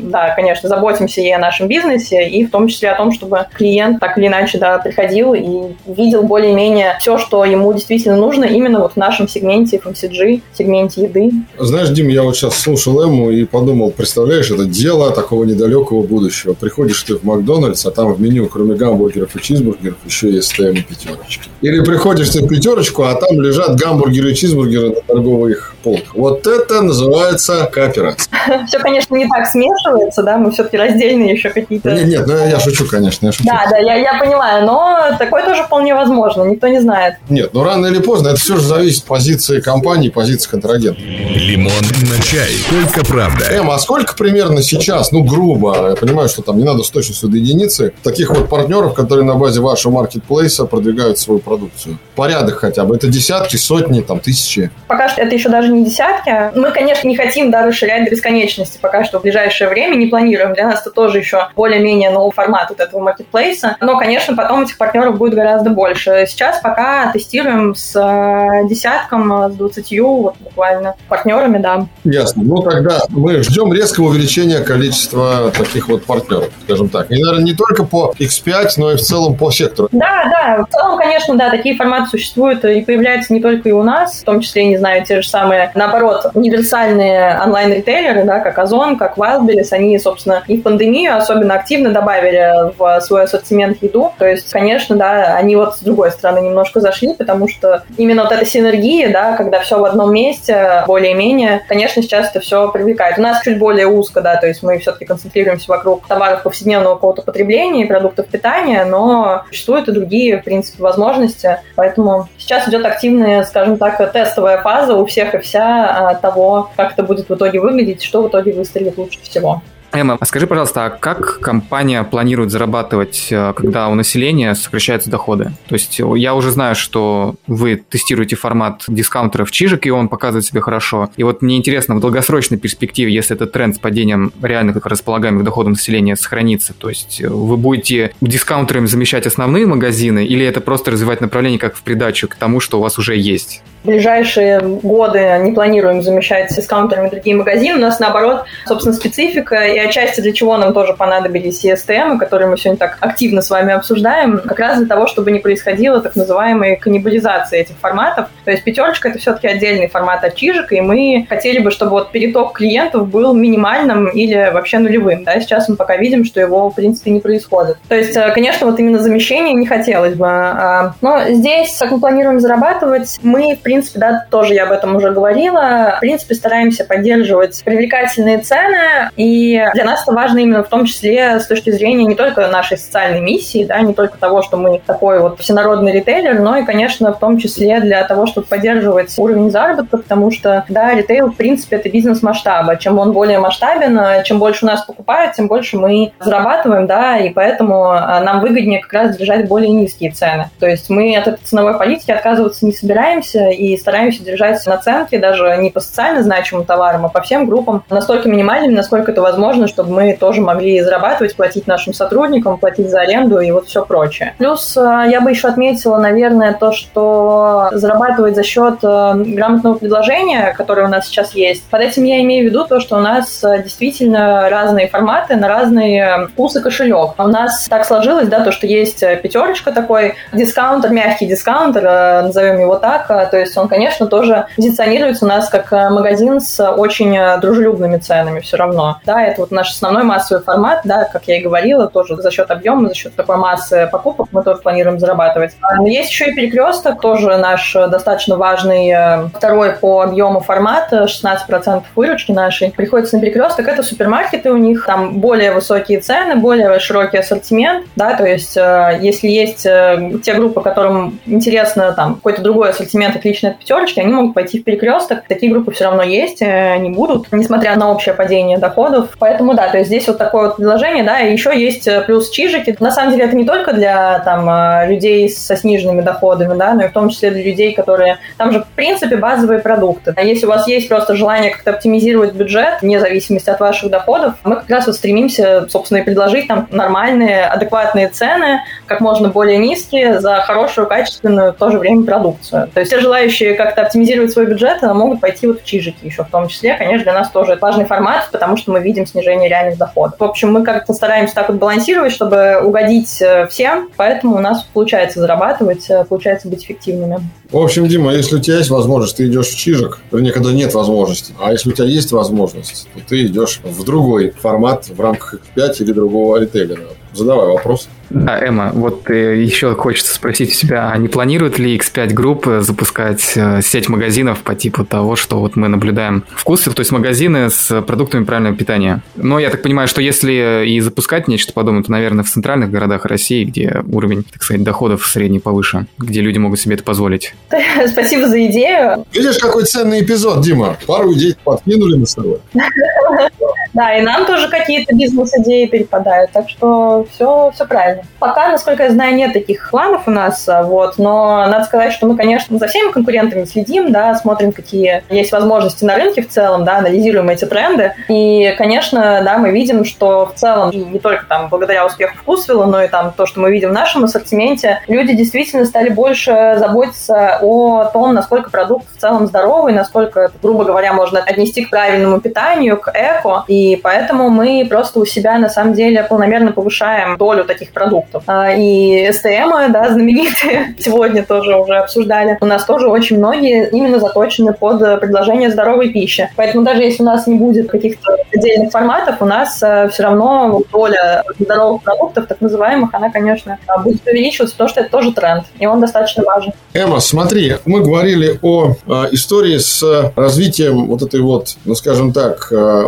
да, конечно, заботимся и о нашем бизнесе, и в том числе о том, чтобы клиент так или иначе, да, приходил и видел более-менее все, что ему действительно нужно именно вот в нашем сегменте FMCG, сегменте еды. Знаешь, Дим, я вот сейчас слушал Эму и подумал, представляешь, это дело такого недалекого будущего. Приходишь ты в Макдональдс, а там в меню, кроме гамбургеров и чизбургеров, еще есть ТМ пятерочки. Или приходишь ты в пятерочку, а там лежат гамбургеры и чизбургеры на торговых полках. Вот это называется кооперация. *laughs* Все, конечно, не так смешивается, да, мы все-таки раздельные еще какие-то... Нет, нет, ну я шучу, конечно, я шучу. Да, да, я, я понимаю, но такое тоже вполне возможно, никто не знает. Нет, ну рано или поздно, это все же зависит от позиции компании, позиции контрагента. Лимон на чай, только правда. Эм, а сколько примерно сейчас, ну грубо, я понимаю, что там не надо с точностью до единицы, таких вот партнеров, которые на базе вашего маркетплейса продвигают свою продукцию? Порядок хотя бы, это десятки, сотни, там, тысячи? Пока что это еще даже не десятки. Мы, конечно, не хотим да, расширять до бесконечности пока что в ближайшее время, не планируем. Для нас это тоже еще более-менее новый формат вот этого маркетплейса. Но, конечно, потом этих партнеров будет гораздо больше. Сейчас пока тестируем с э, десятком, с двадцатью вот, буквально партнерами, да. Ясно. Ну, тогда мы ждем резкого увеличения количества таких вот партнеров, скажем так. И, наверное, не только по X5, но и в целом по сектору. Да, да. В целом, конечно, да, такие форматы существуют и появляются не только и у нас, в том числе, не знаю, те же самые самые, наоборот, универсальные онлайн-ритейлеры, да, как Озон, как Wildberries, они, собственно, и в пандемию особенно активно добавили в свой ассортимент еду. То есть, конечно, да, они вот с другой стороны немножко зашли, потому что именно вот эта синергия, да, когда все в одном месте, более-менее, конечно, сейчас это все привлекает. У нас чуть более узко, да, то есть мы все-таки концентрируемся вокруг товаров повседневного какого-то потребления и продуктов питания, но существуют и другие, в принципе, возможности. Поэтому сейчас идет активная, скажем так, тестовая фаза у всех и вся а, того, как это будет в итоге выглядеть, что в итоге выстрелит лучше всего. Эмма, а скажи, пожалуйста, а как компания планирует зарабатывать, э, когда у населения сокращаются доходы? То есть э, я уже знаю, что вы тестируете формат дискаунтеров чижик, и он показывает себя хорошо. И вот мне интересно, в долгосрочной перспективе, если этот тренд с падением реальных располагаемых доходов населения сохранится, то есть э, вы будете дискаунтерами замещать основные магазины, или это просто развивать направление как в придачу к тому, что у вас уже есть? Ближайшие годы не планируем замещать дискаунтерами другие магазины. У нас, наоборот, собственно, специфика и отчасти для чего нам тоже понадобились ESTM, которые мы сегодня так активно с вами обсуждаем, как раз для того, чтобы не происходило так называемой каннибализации этих форматов. То есть пятерочка — это все-таки отдельный формат от чижика, и мы хотели бы, чтобы вот переток клиентов был минимальным или вообще нулевым. Да? Сейчас мы пока видим, что его, в принципе, не происходит. То есть, э, конечно, вот именно замещение не хотелось бы. А, но здесь, как мы планируем зарабатывать, мы, в принципе, да, тоже я об этом уже говорила, в принципе, стараемся поддерживать привлекательные цены, и для нас это важно именно в том числе с точки зрения не только нашей социальной миссии, да, не только того, что мы такой вот всенародный ритейлер, но и, конечно, в том числе для того, чтобы поддерживать уровень заработка, потому что, да, ритейл, в принципе, это бизнес масштаба. Чем он более масштабен, чем больше у нас покупают, тем больше мы зарабатываем, да, и поэтому а, нам выгоднее как раз держать более низкие цены. То есть мы от этой ценовой политики отказываться не собираемся и стараемся держать наценки даже не по социально значимым товарам, а по всем группам настолько минимальными, насколько это возможно, чтобы мы тоже могли зарабатывать, платить нашим сотрудникам, платить за аренду и вот все прочее. Плюс э, я бы еще отметила, наверное, то, что зарабатывать за счет э, грамотного предложения, которое у нас сейчас есть. Под этим я имею в виду то, что у нас э, действительно разные форматы на разные вкус и кошелек. У нас так сложилось, да, то, что есть пятерочка такой, дискаунтер, мягкий дискаунтер, назовем его так, то есть он, конечно, тоже позиционируется у нас как магазин с очень дружелюбными ценами все равно. Да, это вот наш основной массовый формат, да, как я и говорила, тоже за счет объема, за счет такой массы покупок мы тоже планируем зарабатывать. А, но есть еще и перекресток, тоже наш достаточно важный э, второй по объему формат, 16% выручки нашей приходится на перекресток. Это супермаркеты у них, там более высокие цены, более широкий ассортимент, да, то есть э, если есть э, те группы, которым интересно там какой-то другой ассортимент, отличный от пятерочки, они могут пойти в перекресток. Такие группы все равно есть, они будут, несмотря на общее падение доходов. Поэтому да, то есть здесь вот такое вот предложение, да, еще есть э, плюс чижики. На самом деле это не только для там э, людей со сниженными доходами, да, но и в том числе для людей, которые... Там же, в принципе, базовые продукты. А если у вас есть просто желание как-то оптимизировать бюджет, вне зависимости от ваших доходов, мы как раз вот стремимся, собственно, и предложить там нормальные, адекватные цены, как можно более низкие, за хорошую, качественную, в то же время продукцию. То есть все желающие как-то оптимизировать свой бюджет могут пойти вот в чижики еще в том числе. Конечно, для нас тоже важный формат, потому что мы видим снижение реальных доходов. В общем, мы как-то стараемся так вот балансировать, чтобы угодить э, всем, поэтому у нас получается зарабатывать, э, получается быть эффективными. В общем, Дима, если у тебя есть возможность, ты идешь в Чижик, вернее, когда нет возможности. А если у тебя есть возможность, то ты идешь в другой формат в рамках X5 или другого ритейлера. Задавай вопрос. Да, Эмма, вот э, еще хочется спросить у себя, а не планирует ли X5 Group запускать э, сеть магазинов по типу того, что вот мы наблюдаем вкусы, то есть магазины с продуктами правильного питания? Но я так понимаю, что если и запускать нечто подобное, то, наверное, в центральных городах России, где уровень, так сказать, доходов средний повыше, где люди могут себе это позволить. *laughs* Спасибо за идею. Видишь, какой ценный эпизод, Дима? Пару идей подкинули на собой. *laughs* Да, и нам тоже какие-то бизнес-идеи перепадают, так что все, все правильно. Пока, насколько я знаю, нет таких планов у нас, а, вот, но надо сказать, что мы, конечно, за всеми конкурентами следим, да, смотрим, какие есть возможности на рынке в целом, да, анализируем эти тренды, и, конечно, да, мы видим, что в целом, и не только там благодаря успеху вкусвилла, но и там то, что мы видим в нашем ассортименте, люди действительно стали больше заботиться о том, насколько продукт в целом здоровый, насколько, грубо говоря, можно отнести к правильному питанию, к эко, и поэтому мы просто у себя, на самом деле, полномерно повышаем долю таких продуктов. А, и STM, да, знаменитые, *laughs* сегодня тоже уже обсуждали, у нас тоже очень многие именно заточены под предложение здоровой пищи. Поэтому даже если у нас не будет каких-то отдельных форматов, у нас э, все равно доля здоровых продуктов, так называемых, она, конечно, будет увеличиваться, потому что это тоже тренд, и он достаточно важен. Эмма, смотри, мы говорили о э, истории с развитием вот этой вот, ну, скажем так, э,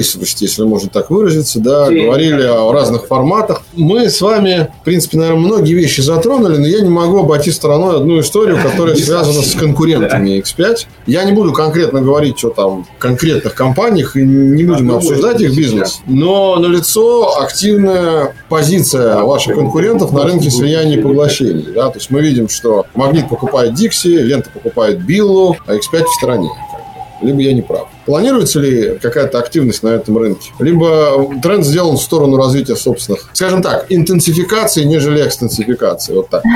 маркетплейсовости, если можно так выразиться, да, Sim. говорили о разных форматах. Мы с вами, в принципе, наверное, многие вещи затронули, но я не могу обойти стороной одну историю, которая связана с конкурентами X5. Я не буду конкретно говорить, что там в конкретных компаниях, и не будем обсуждать их бизнес, но налицо активная позиция ваших конкурентов на рынке слияния и поглощений. Да? То есть мы видим, что Магнит покупает Dixie, Лента покупает Биллу, а X5 в стороне. Либо я не прав. Планируется ли какая-то активность на этом рынке? Либо тренд сделан в сторону развития собственных, скажем так, интенсификации, нежели экстенсификации. Вот так. *laughs*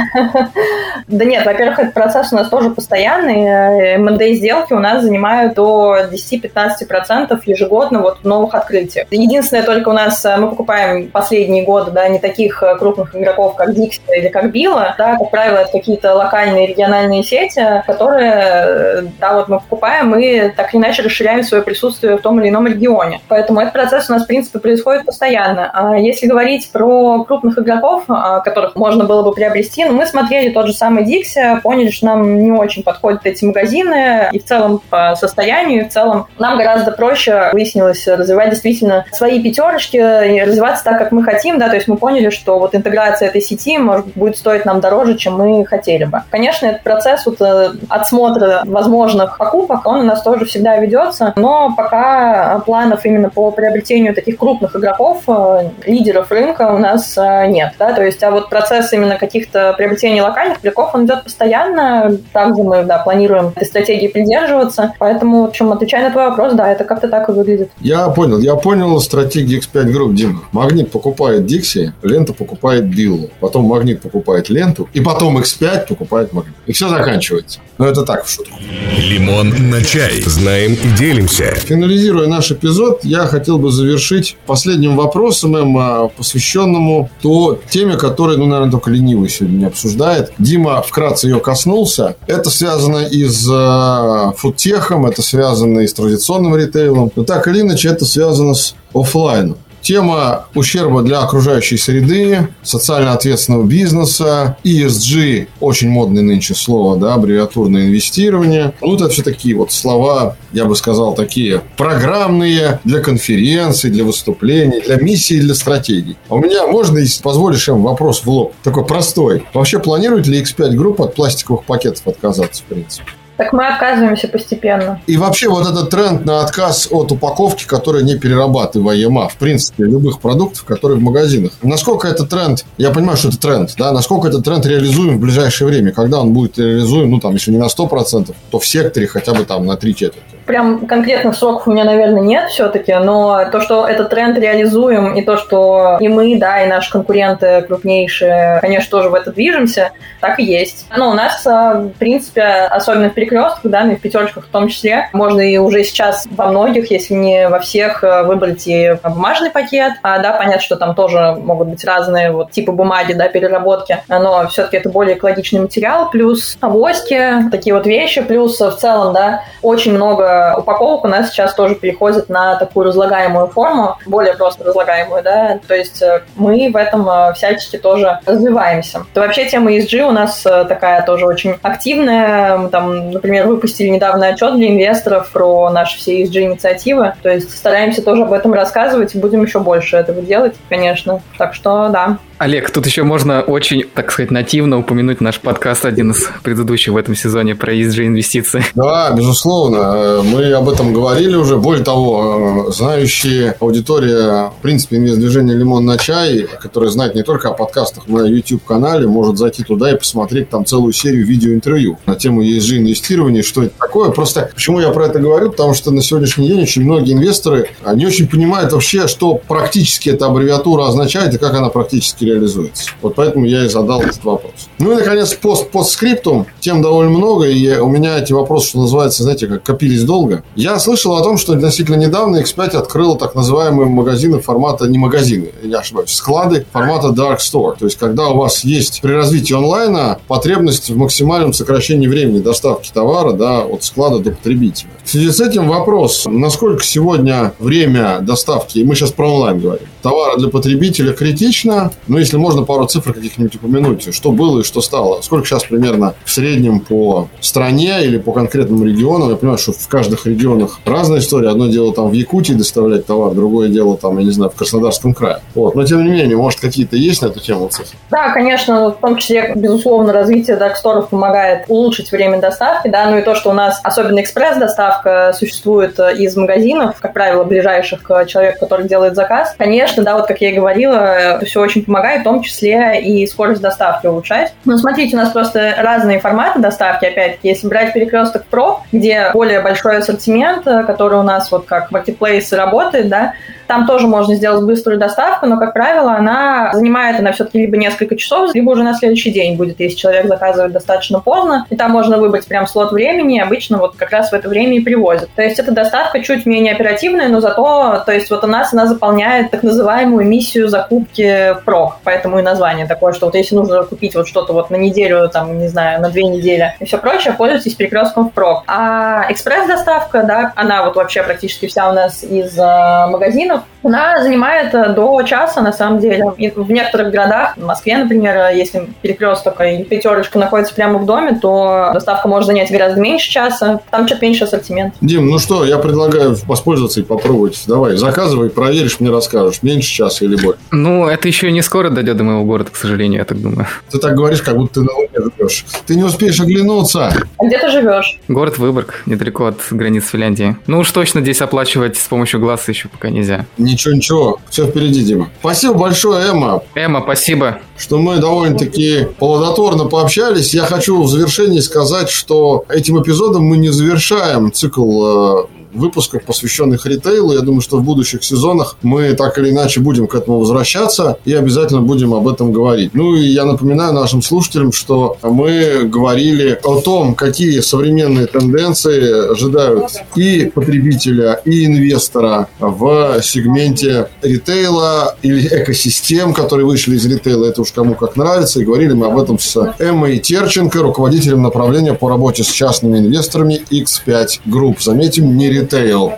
Да нет, во-первых, этот процесс у нас тоже постоянный. МНД сделки у нас занимают до 10-15% ежегодно вот новых открытий. Единственное, только у нас э, мы покупаем последние годы, да, не таких э, крупных игроков, как Dixie или как Билла, да, как правило, это какие-то локальные региональные сети, которые, э, да, вот мы покупаем и так или иначе расширяем свое присутствие в том или ином регионе. Поэтому этот процесс у нас, в принципе, происходит постоянно. А если говорить про крупных игроков, а, которых можно было бы приобрести, ну, мы смотрели тот же самый Dixie, поняли, что нам не очень подходят эти магазины, и в целом по состоянию, и в целом нам гораздо проще выяснилось развивать действительно свои пятерочки, и развиваться так, как мы хотим, да, то есть мы поняли, что вот интеграция этой сети может будет стоить нам дороже, чем мы хотели бы. Конечно, этот процесс вот э, отсмотра возможных покупок, он у нас тоже всегда ведется, но пока планов именно по приобретению таких крупных игроков, э, лидеров рынка у нас э, нет. Да? То есть, а вот процесс именно каких-то приобретений локальных игроков, он идет постоянно. Также мы да, планируем этой стратегии придерживаться. Поэтому, в общем, отвечая на твой вопрос, да, это как-то так и выглядит. Я понял. Я понял стратегию X5 Group, Дима. Магнит покупает Dixie, Лента покупает Биллу. Потом Магнит покупает Ленту. И потом X5 покупает Магнит. И все заканчивается. Но это так, в шутку. Лимон на чай. Знаем и делимся Двигаемся. Финализируя наш эпизод, я хотел бы завершить последним вопросом, Эмма, посвященному то теме, которую, ну, наверное, только ленивый сегодня обсуждает. Дима вкратце ее коснулся. Это связано и с э, фудтехом, это связано и с традиционным ритейлом. Но так или иначе, это связано с офлайном. Тема ущерба для окружающей среды, социально ответственного бизнеса, ESG, очень модное нынче слово, да, аббревиатурное инвестирование. Ну, это все такие вот слова, я бы сказал, такие программные для конференций, для выступлений, для миссий, для стратегий. А у меня, можно, если позволишь, им вопрос в лоб, такой простой. Вообще планирует ли X5 Group от пластиковых пакетов отказаться, в принципе? Так мы отказываемся постепенно. И вообще вот этот тренд на отказ от упаковки, которая не перерабатываема, в принципе, любых продуктов, которые в магазинах. Насколько этот тренд, я понимаю, что это тренд, да, насколько этот тренд реализуем в ближайшее время, когда он будет реализуем, ну, там, если не на 100%, то в секторе хотя бы там на 3 четверти прям конкретных сроков у меня, наверное, нет все-таки, но то, что этот тренд реализуем, и то, что и мы, да, и наши конкуренты крупнейшие, конечно, тоже в это движемся, так и есть. Но у нас, а, в принципе, особенно в перекрестках, да, ну и в пятерочках в том числе, можно и уже сейчас во многих, если не во всех, а, выбрать и бумажный пакет, а, да, понятно, что там тоже могут быть разные вот типы бумаги, да, переработки, но все-таки это более экологичный материал, плюс авоськи, такие вот вещи, плюс в целом, да, очень много упаковок у нас сейчас тоже переходит на такую разлагаемую форму, более просто разлагаемую, да, то есть э, мы в этом э, всячески тоже развиваемся. То вообще тема ESG у нас э, такая тоже очень активная. Мы там, например, выпустили недавно отчет для инвесторов про наши все ESG-инициативы, то есть стараемся тоже об этом рассказывать и будем еще больше этого делать, конечно. Так что да. Олег, тут еще можно очень, так сказать, нативно упомянуть наш подкаст, один из предыдущих в этом сезоне про ESG инвестиции. Да, безусловно. Мы об этом говорили уже. Более того, знающие аудитория, в принципе, инвест-движения «Лимон на чай», которая знает не только о подкастах на YouTube-канале, может зайти туда и посмотреть там целую серию видеоинтервью на тему ESG инвестирования, что это такое. Просто почему я про это говорю? Потому что на сегодняшний день очень многие инвесторы, они очень понимают вообще, что практически эта аббревиатура означает и как она практически реализуется. Вот поэтому я и задал этот вопрос. Ну и, наконец, пост, постскриптум. Тем довольно много, и у меня эти вопросы, что называется, знаете, как копились долго. Я слышал о том, что относительно недавно X5 открыл так называемые магазины формата, не магазины, я ошибаюсь, склады формата Dark Store. То есть, когда у вас есть при развитии онлайна потребность в максимальном сокращении времени доставки товара да, от склада до потребителя. В связи с этим вопрос, насколько сегодня время доставки, мы сейчас про онлайн говорим, товара для потребителя критично, но если можно пару цифр каких-нибудь упомянуть, что было и что стало, сколько сейчас примерно в среднем по стране или по конкретному региону, я понимаю, что в каждых регионах разная история, одно дело там в Якутии доставлять товар, другое дело там, я не знаю, в Краснодарском крае. Вот. Но тем не менее, может какие-то есть на эту тему цифры? Да, конечно, в том числе, безусловно, развитие дарксторов помогает улучшить время доставки, да, ну и то, что у нас особенно экспресс-доставка существует э, из магазинов, как правило, ближайших к человеку, который делает заказ. Конечно, да, вот как я и говорила, это все очень помогает, в том числе и скорость доставки улучшать. Но смотрите, у нас просто разные форматы доставки, опять-таки, если брать перекресток Pro, где более большой ассортимент, э, который у нас вот как маркетплейс работает, да, там тоже можно сделать быструю доставку, но, как правило, она занимает она все-таки либо несколько часов, либо уже на следующий день будет, если человек заказывает достаточно поздно. И там можно выбрать прям слот времени, обычно вот как раз в это время и привозят. То есть эта доставка чуть менее оперативная, но зато, то есть вот у нас она заполняет так называемую миссию закупки поэтому и название такое, что вот если нужно купить вот что-то вот на неделю, там, не знаю, на две недели и все прочее, пользуйтесь перекрестком в прок. А экспресс-доставка, да, она вот вообще практически вся у нас из э, магазинов, она занимает э, до часа, на самом деле. И в некоторых городах, в Москве, например, если перекресток и пятерочка находится прямо в доме, то доставка может занять гораздо меньше часа. Там чуть меньше ассортимент. Дим, ну что, я предлагаю воспользоваться и попробовать. Давай, заказывай, проверишь, мне расскажешь. Меньше часа или больше. Ну, это еще не скоро дойдет до моего города, к сожалению, я так думаю. Ты так говоришь, как будто ты на Луне живешь. Ты не успеешь оглянуться. А где ты живешь? Город Выборг, недалеко от границ Финляндии. Ну уж точно здесь оплачивать с помощью глаза еще пока нельзя. Ничего, ничего. Все впереди, Дима. Спасибо большое, Эмма. Эмма, спасибо. Что мы довольно-таки плодотворно пообщались. Я хочу в завершении сказать, что этим эпизодом мы не завершаем цикл э, выпусках, посвященных ритейлу. Я думаю, что в будущих сезонах мы так или иначе будем к этому возвращаться и обязательно будем об этом говорить. Ну и я напоминаю нашим слушателям, что мы говорили о том, какие современные тенденции ожидают и потребителя, и инвестора в сегменте ритейла или экосистем, которые вышли из ритейла. Это уж кому как нравится. И говорили мы об этом с Эммой Терченко, руководителем направления по работе с частными инвесторами X5 Group. Заметим, не ритейл,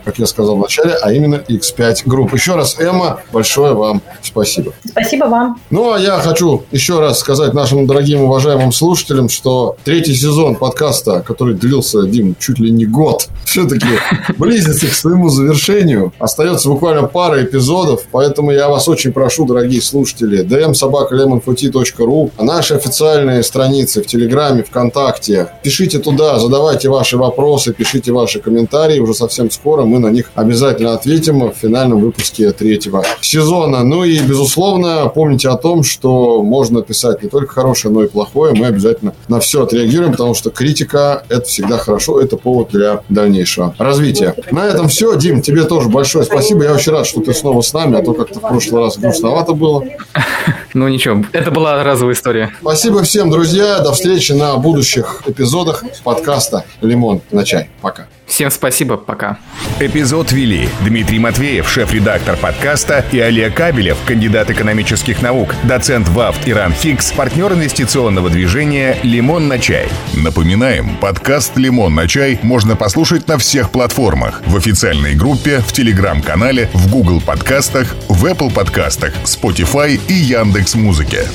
как я сказал вначале, а именно X5 Group. Еще раз, Эмма, большое вам спасибо. Спасибо вам. Ну, а я хочу еще раз сказать нашим дорогим уважаемым слушателям, что третий сезон подкаста, который длился, Дим, чуть ли не год, *laughs* все-таки близится к своему завершению. Остается буквально пара эпизодов, поэтому я вас очень прошу, дорогие слушатели, dmsobakalemonfuti.ru, наши официальные страницы в Телеграме, ВКонтакте. Пишите туда, задавайте ваши вопросы, пишите ваши комментарии. Уже совсем совсем скоро мы на них обязательно ответим в финальном выпуске третьего сезона. Ну и, безусловно, помните о том, что можно писать не только хорошее, но и плохое. Мы обязательно на все отреагируем, потому что критика – это всегда хорошо, это повод для дальнейшего развития. На этом все. Дим, тебе тоже большое спасибо. Я очень рад, что ты снова с нами, а то как-то в прошлый раз грустновато было. *laughs* Ну ничего, это была разовая история. Спасибо всем, друзья. До встречи на будущих эпизодах подкаста «Лимон на чай». Пока. Всем спасибо, пока. Эпизод вели Дмитрий Матвеев, шеф-редактор подкаста, и Олег Кабелев, кандидат экономических наук, доцент ВАФТ Иран Фикс, партнер инвестиционного движения «Лимон на чай». Напоминаем, подкаст «Лимон на чай» можно послушать на всех платформах. В официальной группе, в Телеграм-канале, в Google подкастах, в Apple подкастах, Spotify и Яндекс Музыке.